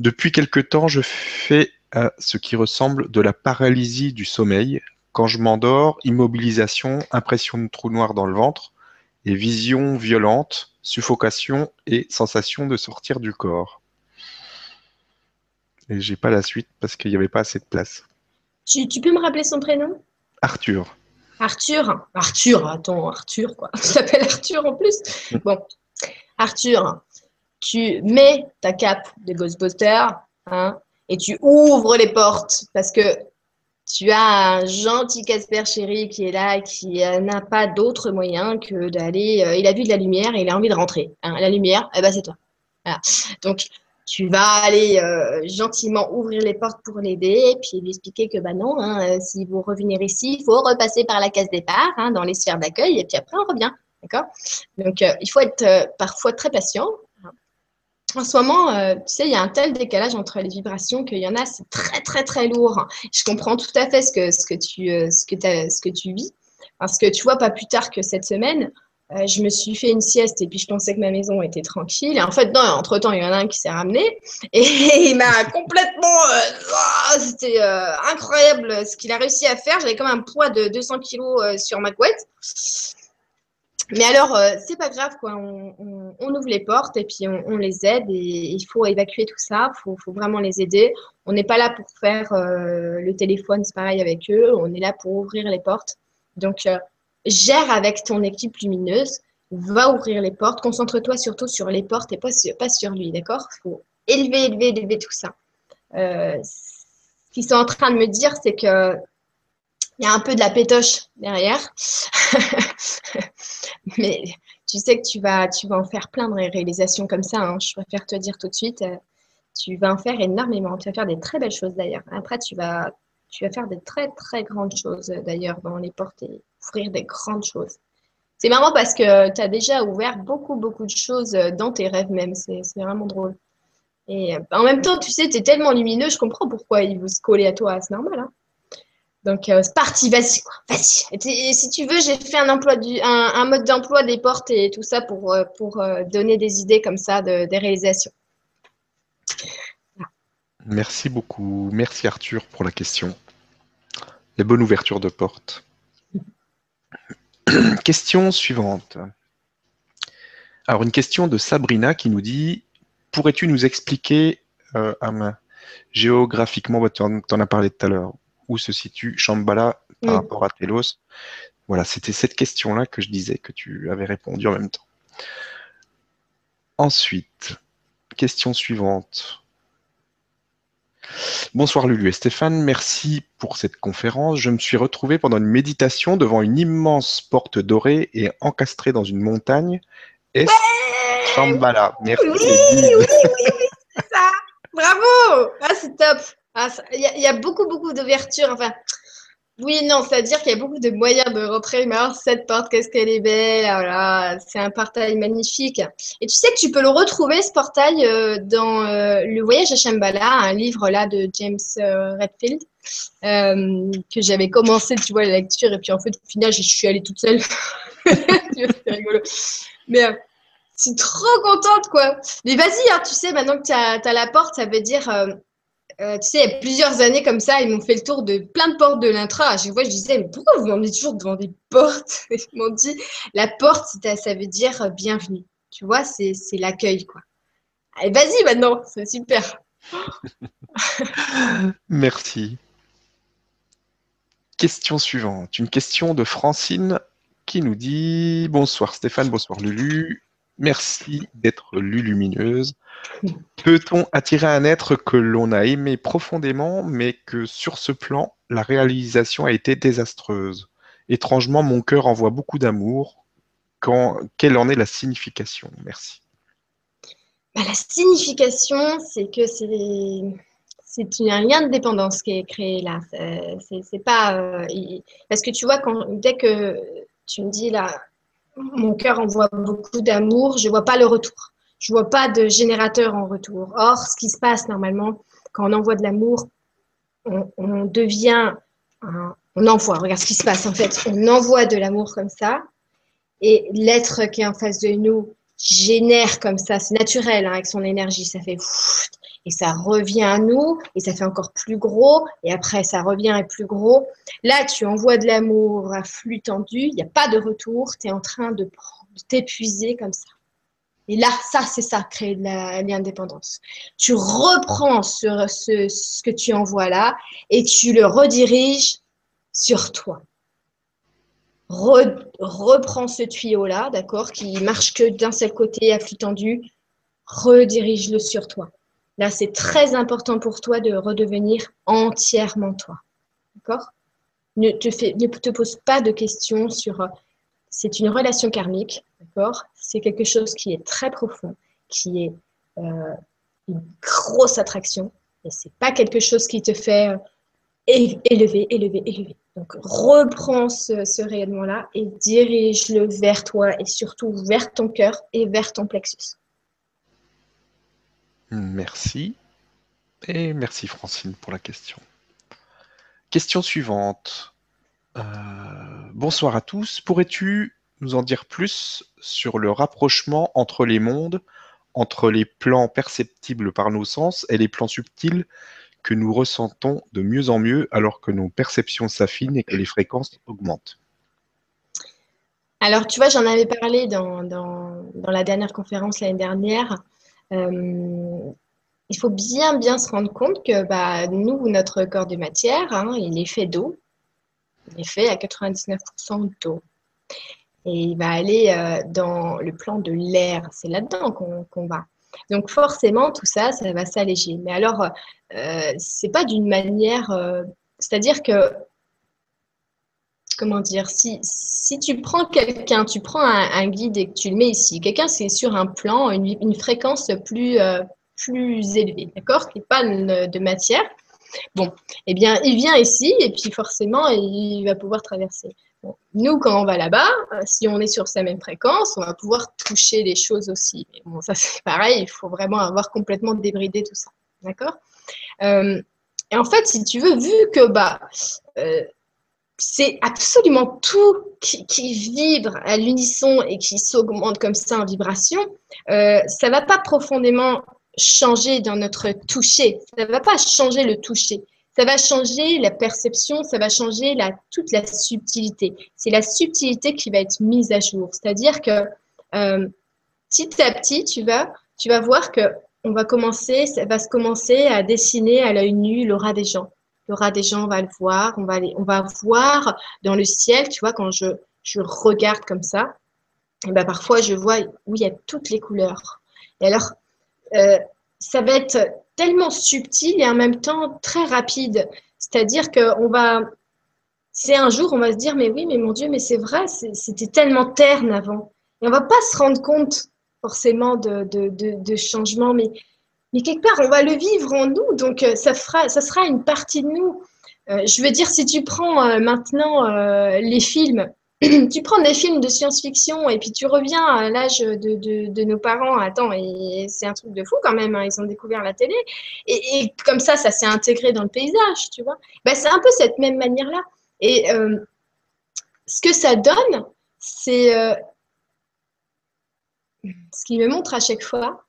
Depuis quelque temps, je fais euh, ce qui ressemble de la paralysie du sommeil. Quand je m'endors, immobilisation, impression de trou noir dans le ventre et vision violente, suffocation et sensation de sortir du corps. Et j'ai pas la suite parce qu'il n'y avait pas assez de place. Tu, peux me rappeler son prénom? Arthur. Arthur? Arthur, attends, Arthur, quoi. Tu t'appelles Arthur en plus? Bon, Arthur, tu mets ta cape de Ghostbuster hein, et tu ouvres les portes parce que tu as un gentil Casper chéri qui est là, qui euh, n'a pas d'autre moyen que d'aller. Euh, il a vu de la lumière et il a envie de rentrer. Hein. La lumière, eh ben, c'est toi. Voilà. Donc, tu vas aller euh, gentiment ouvrir les portes pour l'aider, puis lui expliquer que bah non, hein, si vous revenir ici, il faut repasser par la case départ, hein, dans les sphères d'accueil, et puis après on revient. D'accord? Donc il faut être parfois très patient, en ce moment, euh, tu sais, il y a un tel décalage entre les vibrations qu'il y en a, c'est très, très, très lourd. Je comprends tout à fait ce que, ce que, tu, euh, ce que, ce que tu vis. Parce que tu vois, pas plus tard que cette semaine, euh, je me suis fait une sieste et puis je pensais que ma maison était tranquille. Et en fait, non, entre-temps, il y en a un qui s'est ramené et il m'a complètement... Oh, c'était incroyable ce qu'il a réussi à faire. J'avais comme un poids de 200 kilos sur ma couette. Mais alors, euh, c'est pas grave, quoi. On, ouvre les portes et puis on, les aide et il faut évacuer tout ça. Il faut, vraiment les aider. On n'est pas là pour faire euh, le téléphone, c'est pareil avec eux. On est là pour ouvrir les portes. Donc, euh, gère avec ton équipe lumineuse. Va ouvrir les portes. Concentre-toi surtout sur les portes et pas sur, lui, d'accord? Il faut élever, élever, élever tout ça. ce qu'ils sont en train de me dire, c'est que il y a un peu de la pétoche derrière. Mais tu sais que tu vas, tu vas en faire plein de réalisations comme ça. Hein. Je préfère te dire tout de suite, euh, tu vas en faire énormément. Tu vas faire des très belles choses d'ailleurs. Après, tu vas, tu vas faire des très, très grandes choses d'ailleurs dans les portes et ouvrir des grandes choses. C'est marrant parce que tu as déjà ouvert beaucoup, beaucoup de choses dans tes rêves même. C'est vraiment drôle. Et euh, en même temps, tu sais, tu es tellement lumineux, je comprends pourquoi ils vous coller à toi. C'est normal. Hein donc, euh, c'est parti, vas-y. Vas-y. si tu veux, j'ai fait un, mode d'emploi des portes et tout ça pour, euh, euh, donner des idées comme ça, de, des réalisations. Merci beaucoup. Merci Arthur pour la question. Les bonnes ouvertures de portes. question suivante. Alors, une question de Sabrina qui nous dit Pourrais-tu nous expliquer géographiquement, tu en as parlé tout à l'heure, où se situe Shambhala par rapport à Telos? Voilà, c'était cette question-là que je disais que tu avais répondu en même temps. Ensuite, question suivante. Bonsoir Lulu et Stéphane, merci pour cette conférence. Je me suis retrouvé pendant une méditation devant une immense porte dorée et encastrée dans une montagne. Est Shambhala Merci. Oui, oui, oui, oui, c'est ça. Bravo. Ah, c'est top. Ah, il y, a beaucoup, beaucoup d'ouvertures. Enfin, oui, non, c'est-à-dire qu'il y a beaucoup de moyens de rentrer. Mais alors, cette porte, qu'est-ce qu'elle est belle. Ah, c'est un portail magnifique. Et tu sais que tu peux le retrouver, ce portail, euh, dans euh, Le Voyage à Shambhala, un livre là de James euh, Redfield, que j'avais commencé, tu vois, la lecture. Et puis, en fait, au final, je suis allée toute seule. c'est rigolo. Mais je suis trop contente, quoi. Mais vas-y, hein, tu sais, maintenant que tu as, la porte, ça veut dire euh, tu sais, il y a plusieurs années comme ça, ils m'ont fait le tour de plein de portes de l'intra. À chaque fois, je disais, mais pourquoi vous m'emmenez toujours devant des portes? Ils m'ont dit, la porte, ça veut dire euh, bienvenue. Tu vois, c'est l'accueil, quoi. Allez, vas-y maintenant, c'est super. Merci. Question suivante. Une question de Francine qui nous dit Bonsoir Stéphane, bonsoir Lulu. Merci d'être lumineuse. Peut-on attirer un être que l'on a aimé profondément, mais que sur ce plan, la réalisation a été désastreuse? Étrangement, mon cœur envoie beaucoup d'amour. Quelle en est la signification? Merci. Bah, la signification, c'est que c'est c'est un lien de dépendance qui est créé là. C'est pas euh, parce que tu vois quand dès que tu me dis là, mon cœur envoie beaucoup d'amour, je vois pas le retour. Je vois pas de générateur en retour. Or, ce qui se passe normalement quand on envoie de l'amour, on, devient, on envoie. Regarde ce qui se passe en fait. On envoie de l'amour comme ça, et l'être qui est en face de nous génère comme ça. C'est naturel hein, avec son énergie. Ça fait et ça revient à nous et ça fait encore plus gros et après ça revient et plus gros. Là, tu envoies de l'amour à flux tendu, il n'y a pas de retour, tu es en train de, t'épuiser comme ça. Et là, ça, c'est ça, créer de l'indépendance. Tu reprends sur ce, ce que tu envoies là et tu le rediriges sur toi. reprends ce tuyau-là, d'accord, qui marche que d'un seul côté à flux tendu, redirige-le sur toi. Là, c'est très important pour toi de redevenir entièrement toi. D'accord? Ne te, ne te pose pas de questions sur. Euh, c'est une relation karmique, d'accord? C'est quelque chose qui est très profond, qui est euh, une grosse attraction. Et c'est pas quelque chose qui te fait euh, élever, élever, élever. Donc, reprends ce, ce rayonnement-là et dirige-le vers toi et surtout vers ton cœur et vers ton plexus. Merci. Et merci Francine pour la question. Question suivante. Euh, bonsoir à tous. Pourrais-tu nous en dire plus sur le rapprochement entre les mondes, entre les plans perceptibles par nos sens et les plans subtils que nous ressentons de mieux en mieux alors que nos perceptions s'affinent et que les fréquences augmentent? Alors, tu vois, j'en avais parlé dans, dans la dernière conférence l'année dernière. Euh, il faut bien, bien se rendre compte que bah, nous, notre corps de matière, hein, il est fait d'eau. Il est fait à 99% d'eau. Et il va aller euh, dans le plan de l'air. C'est là-dedans qu'on va. Donc forcément, tout ça, ça va s'alléger. Mais alors, euh, c'est pas d'une manière... Euh, c'est-à-dire que comment dire, si, si tu prends quelqu'un, tu prends un, guide et que tu le mets ici, quelqu'un c'est sur un plan, une, fréquence plus, euh, plus élevée, d'accord, qui n'est pas de matière, bon, eh bien, il vient ici et puis forcément, il va pouvoir traverser. nous, quand on va là-bas, euh, si on est sur sa même fréquence, on va pouvoir toucher les choses aussi. Bon, ça c'est pareil, il faut vraiment avoir complètement débridé tout ça, d'accord? Euh, Et en fait, si tu veux, vu que bah, c'est absolument tout qui, vibre à l'unisson et qui s'augmente comme ça en vibration, euh, ça ne va pas profondément changer dans notre toucher. Ça ne va pas changer le toucher. Ça va changer la perception, ça va changer la, toute la subtilité. C'est la subtilité qui va être mise à jour. C'est-à-dire que euh, petit à petit, tu vas, tu vas voir que on va commencer, ça va se commencer à dessiner à l'œil nu l'aura des gens il y aura des gens, on va le voir, on va, on va voir dans le ciel, tu vois, quand je, je regarde comme ça, et ben parfois je vois où il y a toutes les couleurs. Et alors, euh, ça va être tellement subtil et en même temps très rapide. C'est-à-dire qu'on va, c'est un jour, on va se dire, mais oui, mais mon Dieu, mais c'est vrai, c'était tellement terne avant. Et on va pas se rendre compte forcément de, de, de, de changement, mais mais quelque part, on va le vivre en nous, donc euh, ça, sera une partie de nous. Euh, je veux dire, si tu prends euh, maintenant les films, tu prends des films de science-fiction et puis tu reviens à l'âge de, nos parents, attends, et c'est un truc de fou quand même, hein, ils ont découvert la télé, et, comme ça, ça s'est intégré dans le paysage, tu vois. Ben, c'est un peu cette même manière-là. Et ce que ça donne, c'est ce qui me montre à chaque fois,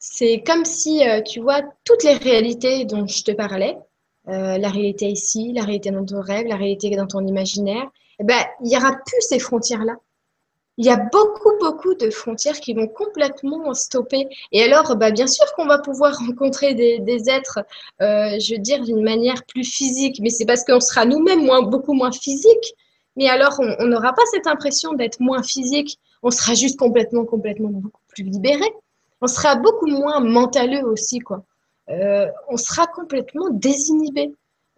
c'est comme si, euh, tu vois, toutes les réalités dont je te parlais, euh, la réalité ici, la réalité dans ton rêve, la réalité dans ton imaginaire, eh ben, il n'y aura plus ces frontières-là. Il y a beaucoup, beaucoup de frontières qui vont complètement stopper. Et alors, bah, bien sûr qu'on va pouvoir rencontrer des, êtres, euh, je veux dire, d'une manière plus physique, mais c'est parce qu'on sera nous-mêmes moins, beaucoup moins physique. Mais alors, on n'aura pas cette impression d'être moins physique. on sera juste complètement, complètement beaucoup plus libéré. On sera beaucoup moins mentaleux aussi, quoi. Euh, on sera complètement désinhibé.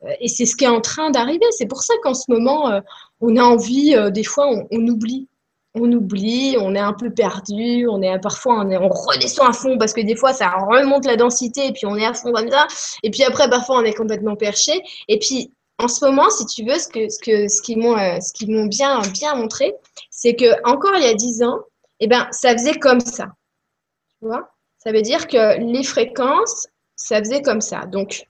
Euh, et c'est ce qui est en train d'arriver. C'est pour ça qu'en ce moment, euh, on a envie, des fois, on, oublie. On oublie, on est un peu perdu, on est parfois on, on, redescend à fond parce que des fois ça remonte la densité et puis on est à fond comme ça. Et puis après, parfois on est complètement perché. Et puis en ce moment, si tu veux, ce que ce que ce qu'ils m'ont ce qu'ils m'ont bien bien montré, c'est que encore il y a dix ans, eh ben ça faisait comme ça. Ça veut dire que les fréquences ça faisait comme ça. Donc,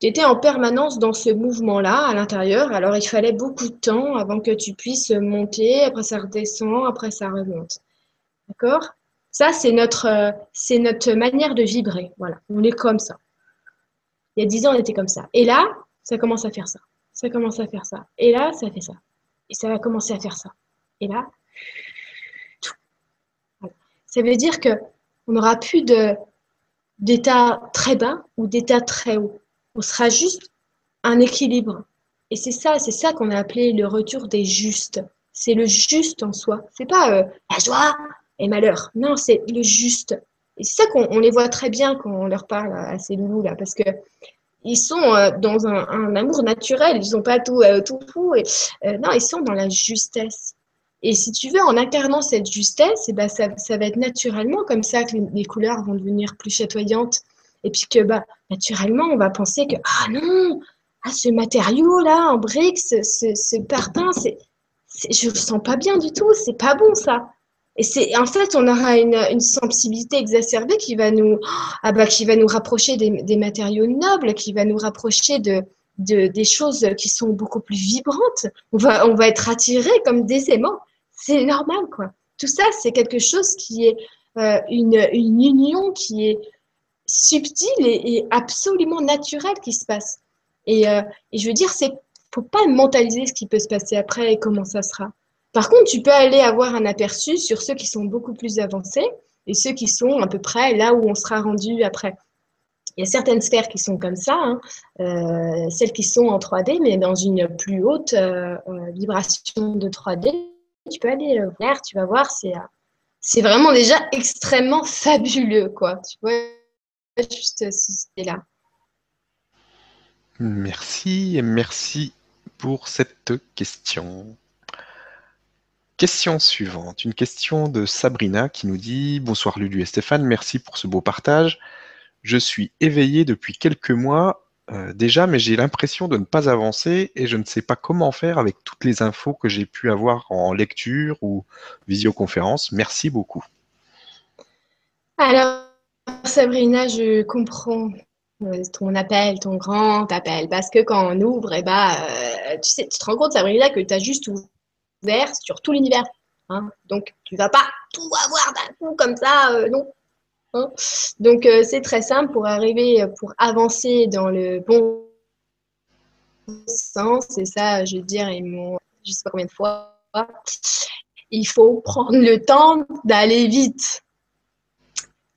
tu étais en permanence dans ce mouvement-là à l'intérieur. Alors, il fallait beaucoup de temps avant que tu puisses monter. Après, ça redescend. Après, ça remonte. D'accord? Ça, c'est notre, c'est notre manière de vibrer. Voilà. On est comme ça. Il y a dix ans, on était comme ça. Et là, ça commence à faire ça. Ça commence à faire ça. Et là, ça fait ça. Et ça va commencer à faire ça. Et là. Ça veut dire que on n'aura plus d'état très bas ou d'état très haut. On sera juste un équilibre. Et c'est ça, c'est ça qu'on a appelé le retour des justes. C'est le juste en soi. C'est pas euh, la joie et malheur. Non, c'est le juste. Et c'est ça qu'on les voit très bien quand on leur parle à ces loulous là, parce que ils sont euh, dans un, amour naturel. Ils n'ont pas tout euh, tout fou. Et, non, ils sont dans la justesse. Et si tu veux, en incarnant cette justesse, eh ben, ça, va être naturellement comme ça que les, couleurs vont devenir plus chatoyantes. Et puis que bah, naturellement, on va penser que ah non, ah, ce matériau-là en briques, ce, ce, ce parpaing, c'est, je ne le sens pas bien du tout, c'est pas bon ça. Et c'est en fait, on aura une, une, sensibilité exacerbée qui va nous, ah bah, qui va nous rapprocher des, des matériaux nobles, qui va nous rapprocher de, de, des choses qui sont beaucoup plus vibrantes. On va, on va être attiré comme des aimants c'est normal, quoi. Tout ça, c'est quelque chose qui est euh, une, une, union qui est subtile et, absolument naturelle qui se passe. Et, euh, et je veux dire, c'est faut pas mentaliser ce qui peut se passer après et comment ça sera. Par contre, tu peux aller avoir un aperçu sur ceux qui sont beaucoup plus avancés et ceux qui sont à peu près là où on sera rendu après. Il y a certaines sphères qui sont comme ça, hein, euh, celles qui sont en 3D, mais dans une plus haute vibration de 3D tu peux aller le voir, tu vas voir, c'est, euh, c'est vraiment déjà extrêmement fabuleux, quoi. Tu vois, juste c'était là. Merci merci pour cette question. Question suivante, une question de Sabrina qui nous dit Bonsoir Lulu et Stéphane, merci pour ce beau partage. Je suis éveillée depuis quelques mois euh, déjà, mais j'ai l'impression de ne pas avancer et je ne sais pas comment faire avec toutes les infos que j'ai pu avoir en lecture ou visioconférence. Merci beaucoup. Alors, Sabrina, je comprends euh, ton appel, ton grand appel, parce que quand on ouvre, eh ben, euh, tu, te rends compte, Sabrina, que tu as juste ouvert sur tout l'univers. Hein. Donc, tu vas pas tout avoir d'un coup comme ça, non. Donc, euh, c'est très simple pour arriver, pour avancer dans le bon sens. Et ça, je veux dire, ils m'ont, je sais pas combien de fois, il faut prendre le temps d'aller vite.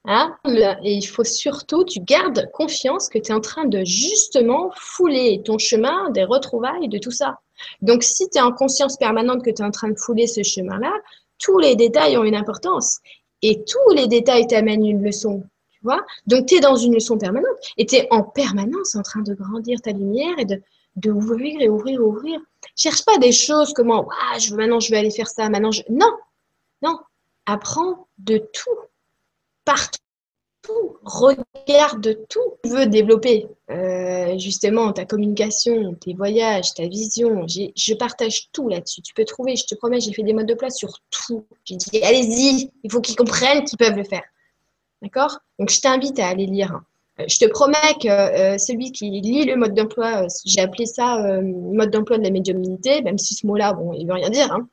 Hein? Et il faut surtout, tu gardes confiance que tu es en train de justement fouler ton chemin des retrouvailles, de tout ça. Donc, si tu es en conscience permanente que tu es en train de fouler ce chemin-là, tous les détails ont une importance et tous les détails t'amènent une leçon. Tu vois Donc, tu es dans une leçon permanente et tu es en permanence en train de grandir ta lumière et de, de et ouvrir et ouvrir. Cherche pas des choses comme ah, je maintenant je vais aller faire ça, maintenant. Non, non. Apprends de tout, partout regarde tout. Tu veux développer euh, justement ta communication, tes voyages, ta vision. Je partage tout là-dessus. Tu peux trouver, je te promets, j'ai fait des modes de place sur tout. J'ai dit, allez-y, il faut qu'ils comprennent qu'ils peuvent le faire. D'accord? Donc, je t'invite à aller lire. Euh, je te promets que euh, celui qui lit le mode d'emploi, j'ai appelé ça mode d'emploi de la médiumnité, même si ce mot-là, bon, il veut rien dire. Hein.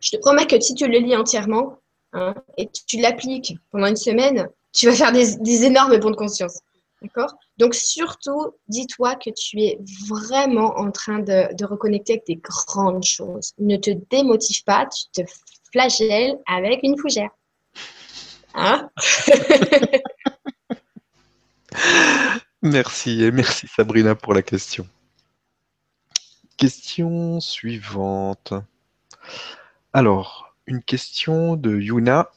Je te promets que si tu le lis entièrement hein, et tu l'appliques pendant une semaine, tu vas faire des, énormes bons de conscience. D'accord? Donc, surtout, dis-toi que tu es vraiment en train de, reconnecter avec des grandes choses. Ne te démotive pas, tu te flagelles avec une fougère. Hein? Merci et merci Sabrina pour la question. Question suivante. Alors, une question de Yuna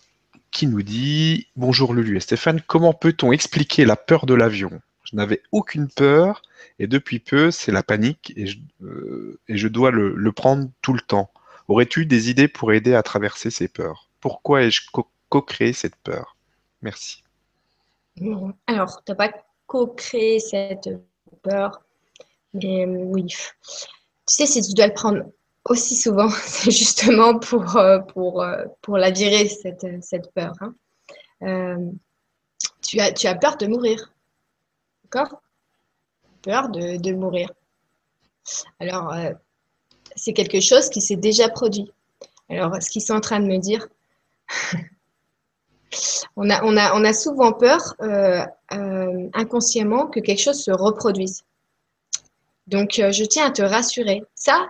qui nous dit Bonjour Lulu et Stéphane, comment peut-on expliquer la peur de l'avion? Je n'avais aucune peur et depuis peu, c'est la panique et je, euh, et je dois le, prendre tout le temps. Aurais-tu des idées pour aider à traverser ces peurs? Pourquoi ai-je co-créé cette peur? Merci. Alors, tu n'as pas co-créé cette peur, mais oui. Tu sais, si tu dois le prendre aussi souvent, c'est justement pour, euh, pour, euh, pour la virer, cette, cette peur. Hein. Euh, tu, as, tu as peur de mourir. D'accord? Peur de, de, mourir. Alors, c'est quelque chose qui s'est déjà produit. Alors, ce qu'ils sont en train de me dire, on, a, on, a, on a souvent peur inconsciemment que quelque chose se reproduise. Donc, euh, je tiens à te rassurer. Ça,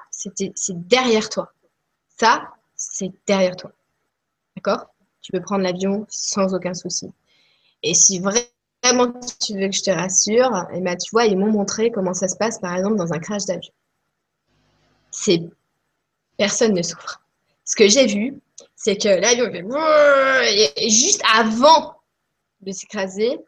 c'est derrière toi. Ça, c'est derrière toi. D'accord? Tu peux prendre l'avion sans aucun souci. Et si vraiment tu veux que je te rassure, eh ben, tu vois, ils m'ont montré comment ça se passe, par exemple, dans un crash d'avion. C'est personne ne souffre. Ce que j'ai vu, c'est que l'avion fait juste avant de s'écraser,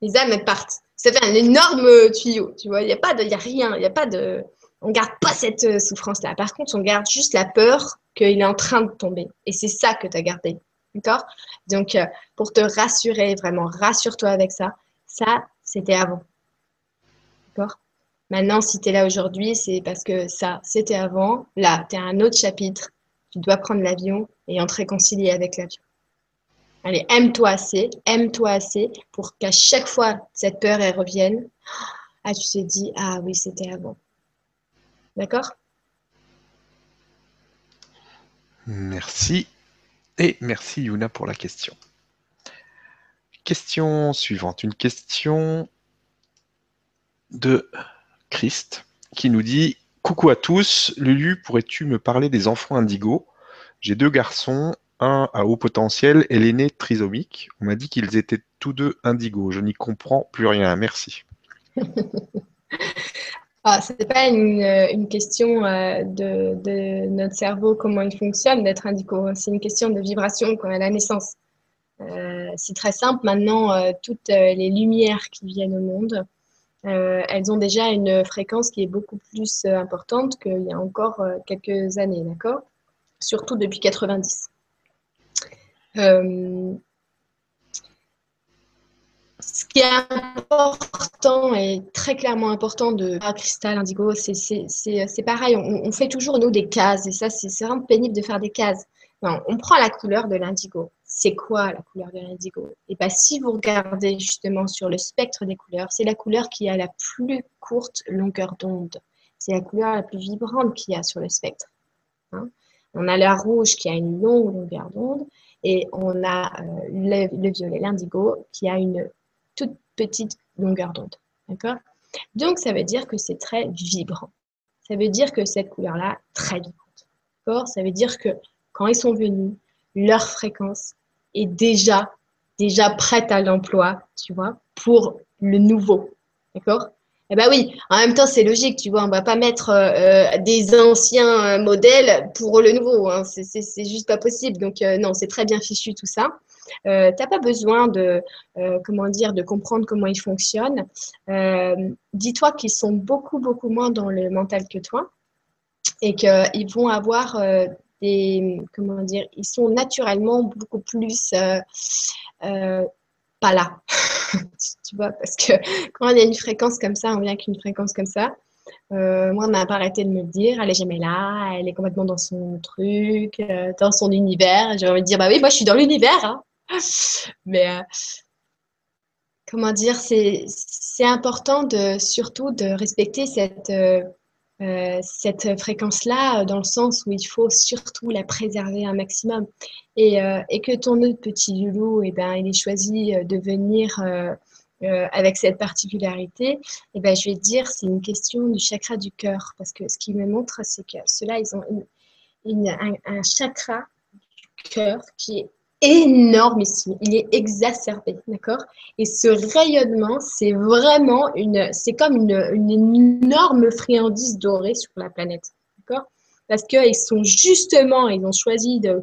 les âmes partent ça fait un énorme tuyau, tu vois. Il n'y a pas de, a rien, il y a pas de, on garde pas cette euh, souffrance-là. Par contre, on garde juste la peur qu'il est en train de tomber. Et c'est ça que tu as gardé. D'accord? Donc, euh, pour te rassurer, vraiment, rassure-toi avec ça. Ça, c'était avant. D'accord? Maintenant, si tu es là aujourd'hui, c'est parce que ça, c'était avant. Là, tu à un autre chapitre. Tu dois prendre l'avion et en te réconcilier avec l'avion. Allez, aime-toi assez, aime-toi assez pour qu'à chaque fois cette peur elle revienne, ah tu te dis ah oui c'était avant. D'accord? Merci et merci Yuna pour la question. Question suivante, une question de Christ qui nous dit Coucou à tous, Lulu, pourrais-tu me parler des enfants indigos J'ai deux garçons un à haut potentiel et l'aîné trisomique. On m'a dit qu'ils étaient tous deux indigos. Je n'y comprends plus rien. Merci. ah, ce n'est pas une, question euh, de, notre cerveau, comment il fonctionne d'être indigo. C'est une question de vibration à la naissance. Euh, c'est très simple. Maintenant, euh, toutes les lumières qui viennent au monde, elles ont déjà une fréquence qui est beaucoup plus importante qu'il y a encore quelques années, d'accord? Surtout depuis 90. Euh, ce qui est important et très clairement important de cristal indigo, c'est pareil, on, fait toujours nous des cases et ça c'est vraiment pénible de faire des cases. on prend la couleur de l'indigo. C'est quoi la couleur de l'indigo? Et bien si vous regardez justement sur le spectre des couleurs, c'est la couleur qui a la plus courte longueur d'onde. C'est la couleur la plus vibrante qu'il y a sur le spectre. Hein. on a la rouge qui a une longue longueur d'onde et on a euh, le, violet, l'indigo, qui a une toute petite longueur d'onde. D'accord? Donc, ça veut dire que c'est très vibrant. Ça veut dire que cette couleur-là, très vibrante. D'accord? Ça veut dire que quand ils sont venus, leur fréquence est déjà, déjà prête à l'emploi, tu vois, pour le nouveau. D'accord? Eh bien oui, en même temps, c'est logique, tu vois, on va pas mettre euh, euh, des anciens euh, modèles pour le nouveau, hein, c'est juste pas possible. Donc non, c'est très bien fichu tout ça. tu n'as pas besoin de, comment dire, de comprendre comment ils fonctionnent. Dis-toi qu'ils sont beaucoup, beaucoup moins dans le mental que toi et qu'ils vont avoir des, comment dire, ils sont naturellement beaucoup plus pas là. tu vois, parce que quand y a une fréquence comme ça, on vient qu'une fréquence comme ça. Euh, moi, on n'a pas arrêté de me le dire, elle est jamais là, elle est complètement dans son truc, euh, dans son univers. J'ai envie de dire, bah oui, moi je suis dans l'univers. Hein. Mais euh, comment dire, c'est important de surtout de respecter cette, euh, cette fréquence-là euh, dans le sens où il faut surtout la préserver un maximum. Et, euh, que ton autre petit loulou, eh ben, il ait choisi de venir avec cette particularité, et eh ben, je vais te dire, c'est une question du chakra du cœur. Parce que ce qui me montre, c'est que ceux-là, ils ont un, un, chakra du cœur qui est énorme ici, il est exacerbé, d'accord? Et ce rayonnement, c'est vraiment une, c'est comme une, une, énorme friandise dorée sur la planète, d'accord? Parce qu'ils sont justement, ils ont choisi de,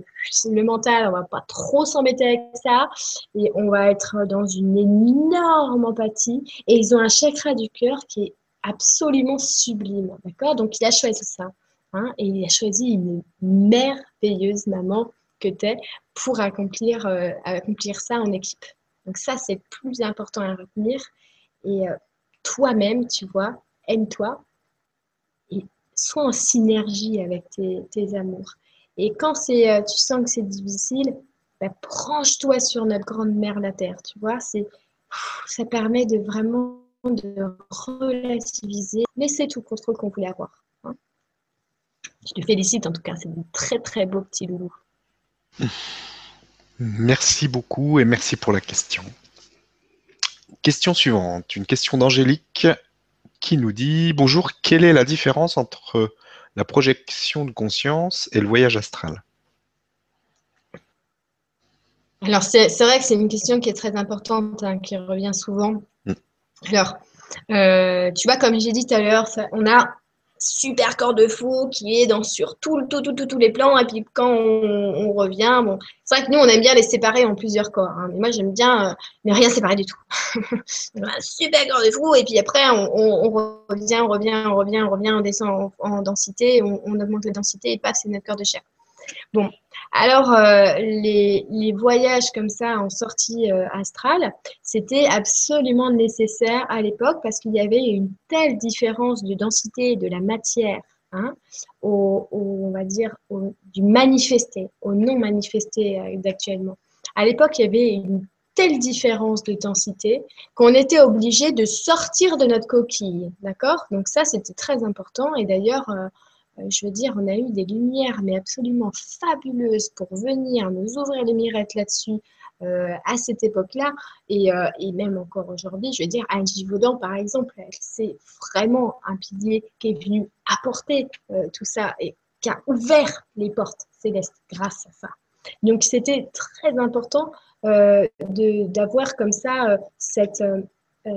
le mental, on va pas trop s'embêter avec ça, et on va être dans une énorme empathie, et ils ont un chakra du cœur qui est absolument sublime, d'accord? Donc il a choisi ça, hein, et il a choisi une merveilleuse maman que tu es pour accomplir, euh, accomplir ça en équipe. Donc ça, c'est le plus important à retenir. Et euh, toi-même, tu vois, aime-toi et sois en synergie avec tes, amours. Et quand c'est, euh, tu sens que c'est difficile, bah, branche-toi sur notre grande mère la Terre, tu vois. C'est, ça permet de vraiment de relativiser. Mais c'est tout contre qu'on voulait avoir. Hein. Je te félicite en tout cas, c'est un très très beau petit loulou. Merci beaucoup et merci pour la question. Question suivante, une question d'Angélique qui nous dit Bonjour, quelle est la différence entre la projection de conscience et le voyage astral? Alors, c'est vrai que c'est une question qui est très importante, hein, qui revient souvent. Mm. Alors, euh, tu vois, comme j'ai dit tout à l'heure, on a super corps de fou qui est dans sur tout, tout, tout, tous les plans. Et puis quand on, revient, bon, c'est vrai que nous, on aime bien les séparer en plusieurs corps. Hein. mais moi, j'aime bien euh, rien séparer du tout. super corps de fou. Et puis après, on, revient, on revient, on revient, on revient, on descend en, densité, on, on, augmente la densité et paf, c'est notre corps de chair. Bon, alors, euh, les, voyages comme ça en sortie euh, astrale, c'était absolument nécessaire à l'époque parce qu'il y avait une telle différence de densité de la matière hein, au, on va dire, du manifesté, au non manifesté euh, d'actuellement. À l'époque, il y avait une telle différence de densité qu'on était obligé de sortir de notre coquille, d'accord? Donc ça, c'était très important. Et d'ailleurs, je veux dire, on a eu des lumières, mais absolument fabuleuses pour venir nous ouvrir les mirettes là-dessus euh, à cette époque-là, et, euh, et, même encore aujourd'hui. Je veux dire, Angie Vaudan, par exemple, c'est vraiment un pilier qui est venu apporter tout ça et qui a ouvert les portes célestes grâce à ça. Donc, c'était très important d'avoir comme ça cette euh,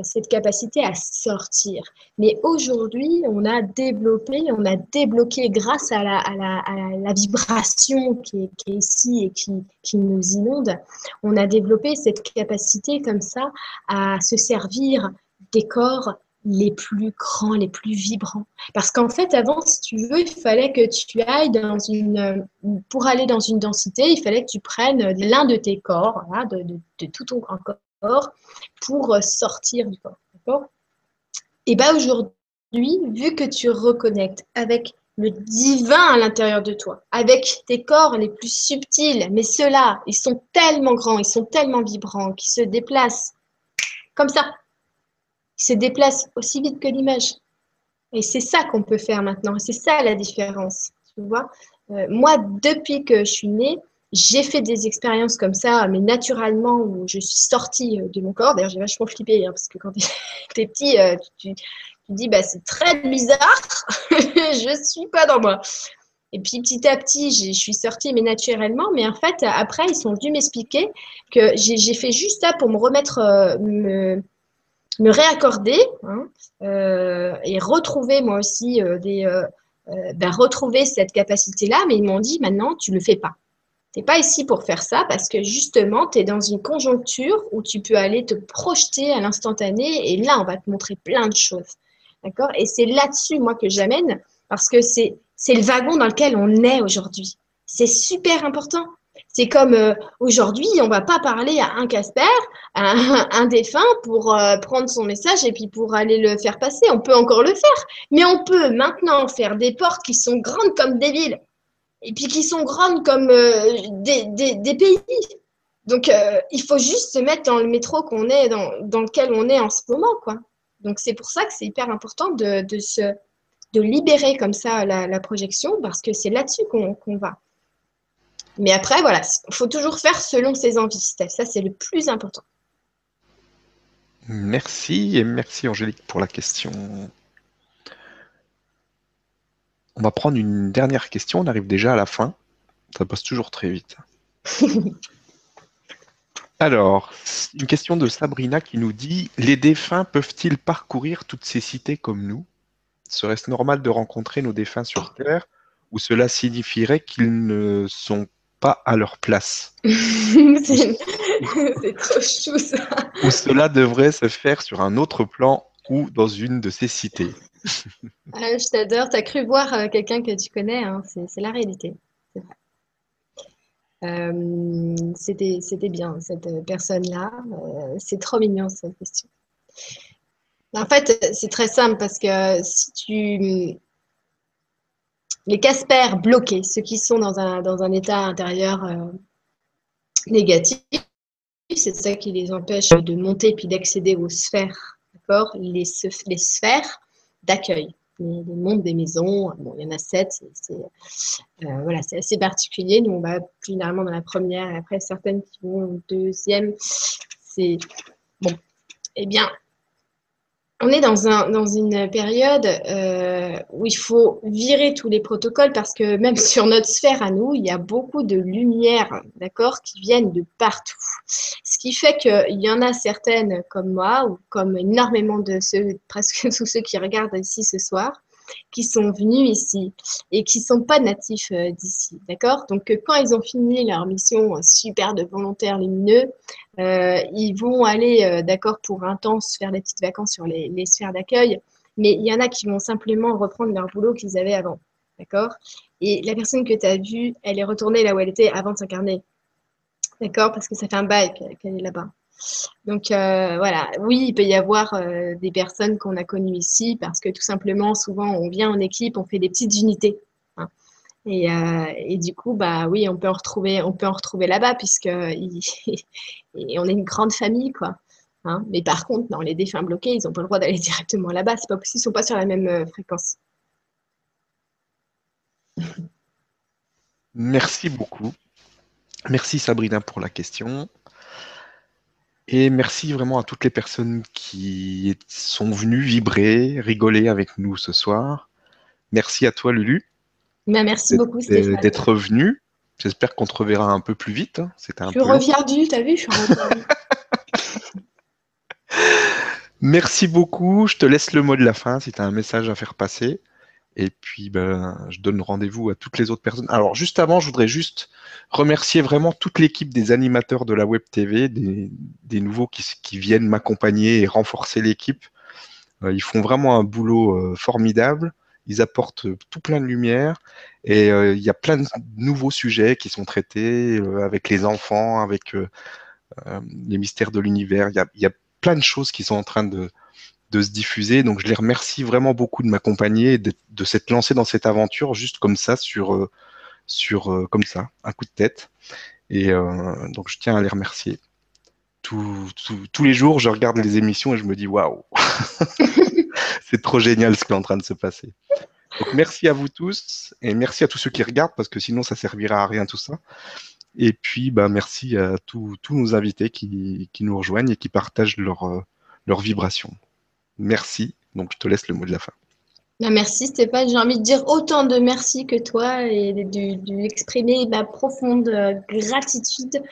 cette capacité à sortir. Mais aujourd'hui, on a développé, on a débloqué grâce à la, vibration qui est, ici et qui, nous inonde, on a développé cette capacité comme ça à se servir des corps les plus grands, les plus vibrants. Parce qu'en fait, avant, si tu veux, il fallait que tu ailles dans une... Pour aller dans une densité, il fallait que tu prennes l'un de tes corps, de, de, de, tout ton corps pour sortir du corps. Et bien aujourd'hui, vu que tu reconnectes avec le divin à l'intérieur de toi, avec tes corps les plus subtils, mais ceux-là, ils sont tellement grands, ils sont tellement vibrants, qu'ils se déplacent comme ça. Ils se déplacent aussi vite que l'image. Et c'est ça qu'on peut faire maintenant. C'est ça la différence. Tu vois? Euh, moi, depuis que je suis née, j'ai fait des expériences comme ça, mais naturellement, où je suis sortie euh, de mon corps. D'ailleurs, j'ai vachement flippé, hein, parce que quand tu es petit, euh, tu, tu, dis, bah, c'est très bizarre, je suis pas dans moi. Et puis petit à petit, je suis sortie, mais naturellement. Mais en fait, après, ils sont venus m'expliquer que j'ai fait juste ça pour me remettre, euh, me, réaccorder hein, et retrouver moi aussi des, ben, retrouver cette capacité-là. Mais ils m'ont dit, maintenant, tu le fais pas. Tu n'es pas ici pour faire ça parce que justement, tu es dans une conjoncture où tu peux aller te projeter à l'instantané et là, on va te montrer plein de choses. D'accord? Et c'est là-dessus, moi, que j'amène parce que c'est le wagon dans lequel on est aujourd'hui. C'est super important. C'est comme euh, aujourd'hui, on va pas parler à un Casper, un, un, défunt, pour euh, prendre son message et puis pour aller le faire passer. On peut encore le faire, mais on peut maintenant faire des portes qui sont grandes comme des villes et puis qui sont grandes comme euh, des, pays. Donc, euh, il faut juste se mettre dans le métro qu'on est, dans, lequel on est en ce moment, quoi. Donc, c'est pour ça que c'est hyper important de, de, se, de libérer comme ça la, projection, parce que c'est là-dessus qu'on va. Mais après, voilà, il faut toujours faire selon ses envies. Ça, c'est le plus important. Merci et merci Angélique pour la question. On va prendre une dernière question. On arrive déjà à la fin. Ça passe toujours très vite. Alors, une question de Sabrina qui nous dit Les défunts peuvent-ils parcourir toutes ces cités comme nous? Serait-ce normal de rencontrer nos défunts sur Terre ou cela signifierait qu'ils ne sont pas à leur place? C'est trop chou ça. Ou cela devrait se faire sur un autre plan ou dans une de ces cités? ah, Je t'adore, tu as cru voir euh, quelqu'un que tu connais, hein. c'est la réalité. Euh, c'était bien, cette personne-là. Euh, c'est trop mignon, cette question. En fait, c'est très simple parce que si tu. Les Casper bloqués, ceux qui sont dans un, état intérieur négatif, c'est ça qui les empêche de monter puis d'accéder aux sphères, les sphères d'accueil les, mondes des maisons. Bon, il y en a sept. C'est euh, c'est assez particulier. Nous, on va plus généralement dans la première et après certaines qui vont au deuxième. C'est bon. Eh bien, on est dans, un, dans une période euh, où il faut virer tous les protocoles parce que même sur notre sphère à nous, il y a beaucoup de lumière, d'accord, qui viennent de partout. Ce qui fait qu'il y en a certaines comme moi ou comme énormément de ceux, presque tous ceux qui regardent ici ce soir, qui sont venus ici et qui ne sont pas natifs euh, d'ici, d'accord? Donc, euh, quand ils ont fini leur mission euh, super de volontaires lumineux, ils vont aller, d'accord, pour un temps se faire des petites vacances sur les, sphères d'accueil, mais il y en a qui vont simplement reprendre leur boulot qu'ils avaient avant, d'accord? Et la personne que tu as vue, elle est retournée là où elle était avant de s'incarner, d'accord? Parce que ça fait un bail qu'elle est là-bas. Donc euh, voilà, oui, il peut y avoir euh, des personnes qu'on a connues ici parce que tout simplement, souvent, on vient en équipe, on fait des petites unités. Hein. Euh, et, du coup, bah oui, on peut en retrouver, on peut retrouver là-bas puisque on est une grande famille, quoi. Hein. Mais par contre, les défunts bloqués, ils n'ont pas le droit d'aller directement là-bas. C'est pas possible, ils sont pas sur la même fréquence. Merci beaucoup. Merci Sabrina pour la question. Et merci vraiment à toutes les personnes qui sont venues vibrer, rigoler avec nous ce soir. Merci à toi, Lulu. Bah, merci beaucoup, Stéphane. D'être venu. J'espère qu'on te reverra un peu plus vite. Hein. C'était un je reviens du, t'as vu, je suis Merci beaucoup. Je te laisse le mot de la fin si tu as un message à faire passer. Et puis, ben, je donne rendez-vous à toutes les autres personnes. Alors, juste avant, je voudrais juste remercier vraiment toute l'équipe des animateurs de la Web TV, des, nouveaux qui, viennent m'accompagner et renforcer l'équipe. Euh, ils font vraiment un boulot euh, formidable. Ils apportent tout plein de lumière et euh, il y a plein de nouveaux sujets qui sont traités avec les enfants, avec les mystères de l'univers. Il y a, plein de choses qui sont en train de, de se diffuser. Donc je les remercie vraiment beaucoup de m'accompagner, de, de s'être lancé dans cette aventure juste comme ça, sur, euh, sur euh, comme ça, un coup de tête. Et euh, donc je tiens à les remercier. tous les jours, je regarde les émissions et je me dis waouh, c'est trop génial ce qui est en train de se passer. Donc merci à vous tous et merci à tous ceux qui regardent parce que sinon ça servira à rien tout ça. Et puis bah, merci à tous nos invités qui, nous rejoignent et qui partagent leurs leur vibrations. Merci. Donc, je te laisse le mot de la fin. Bah, merci Stéphane. J'ai envie de dire autant de merci que toi et d'exprimer ma profonde euh, gratitude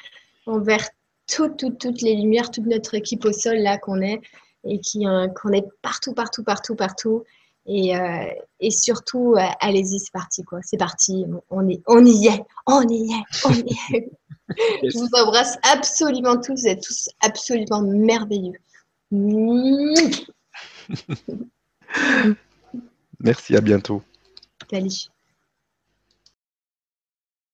envers toutes les lumières, toute notre équipe au sol là qu'on est et qui euh, qu'on est partout, partout, partout, partout. Et, euh, surtout, allez-y, c'est parti quoi. C'est parti. On, est, on y est, on y est, on y est. Je vous embrasse absolument tous. Vous êtes tous absolument merveilleux. Merci, à bientôt.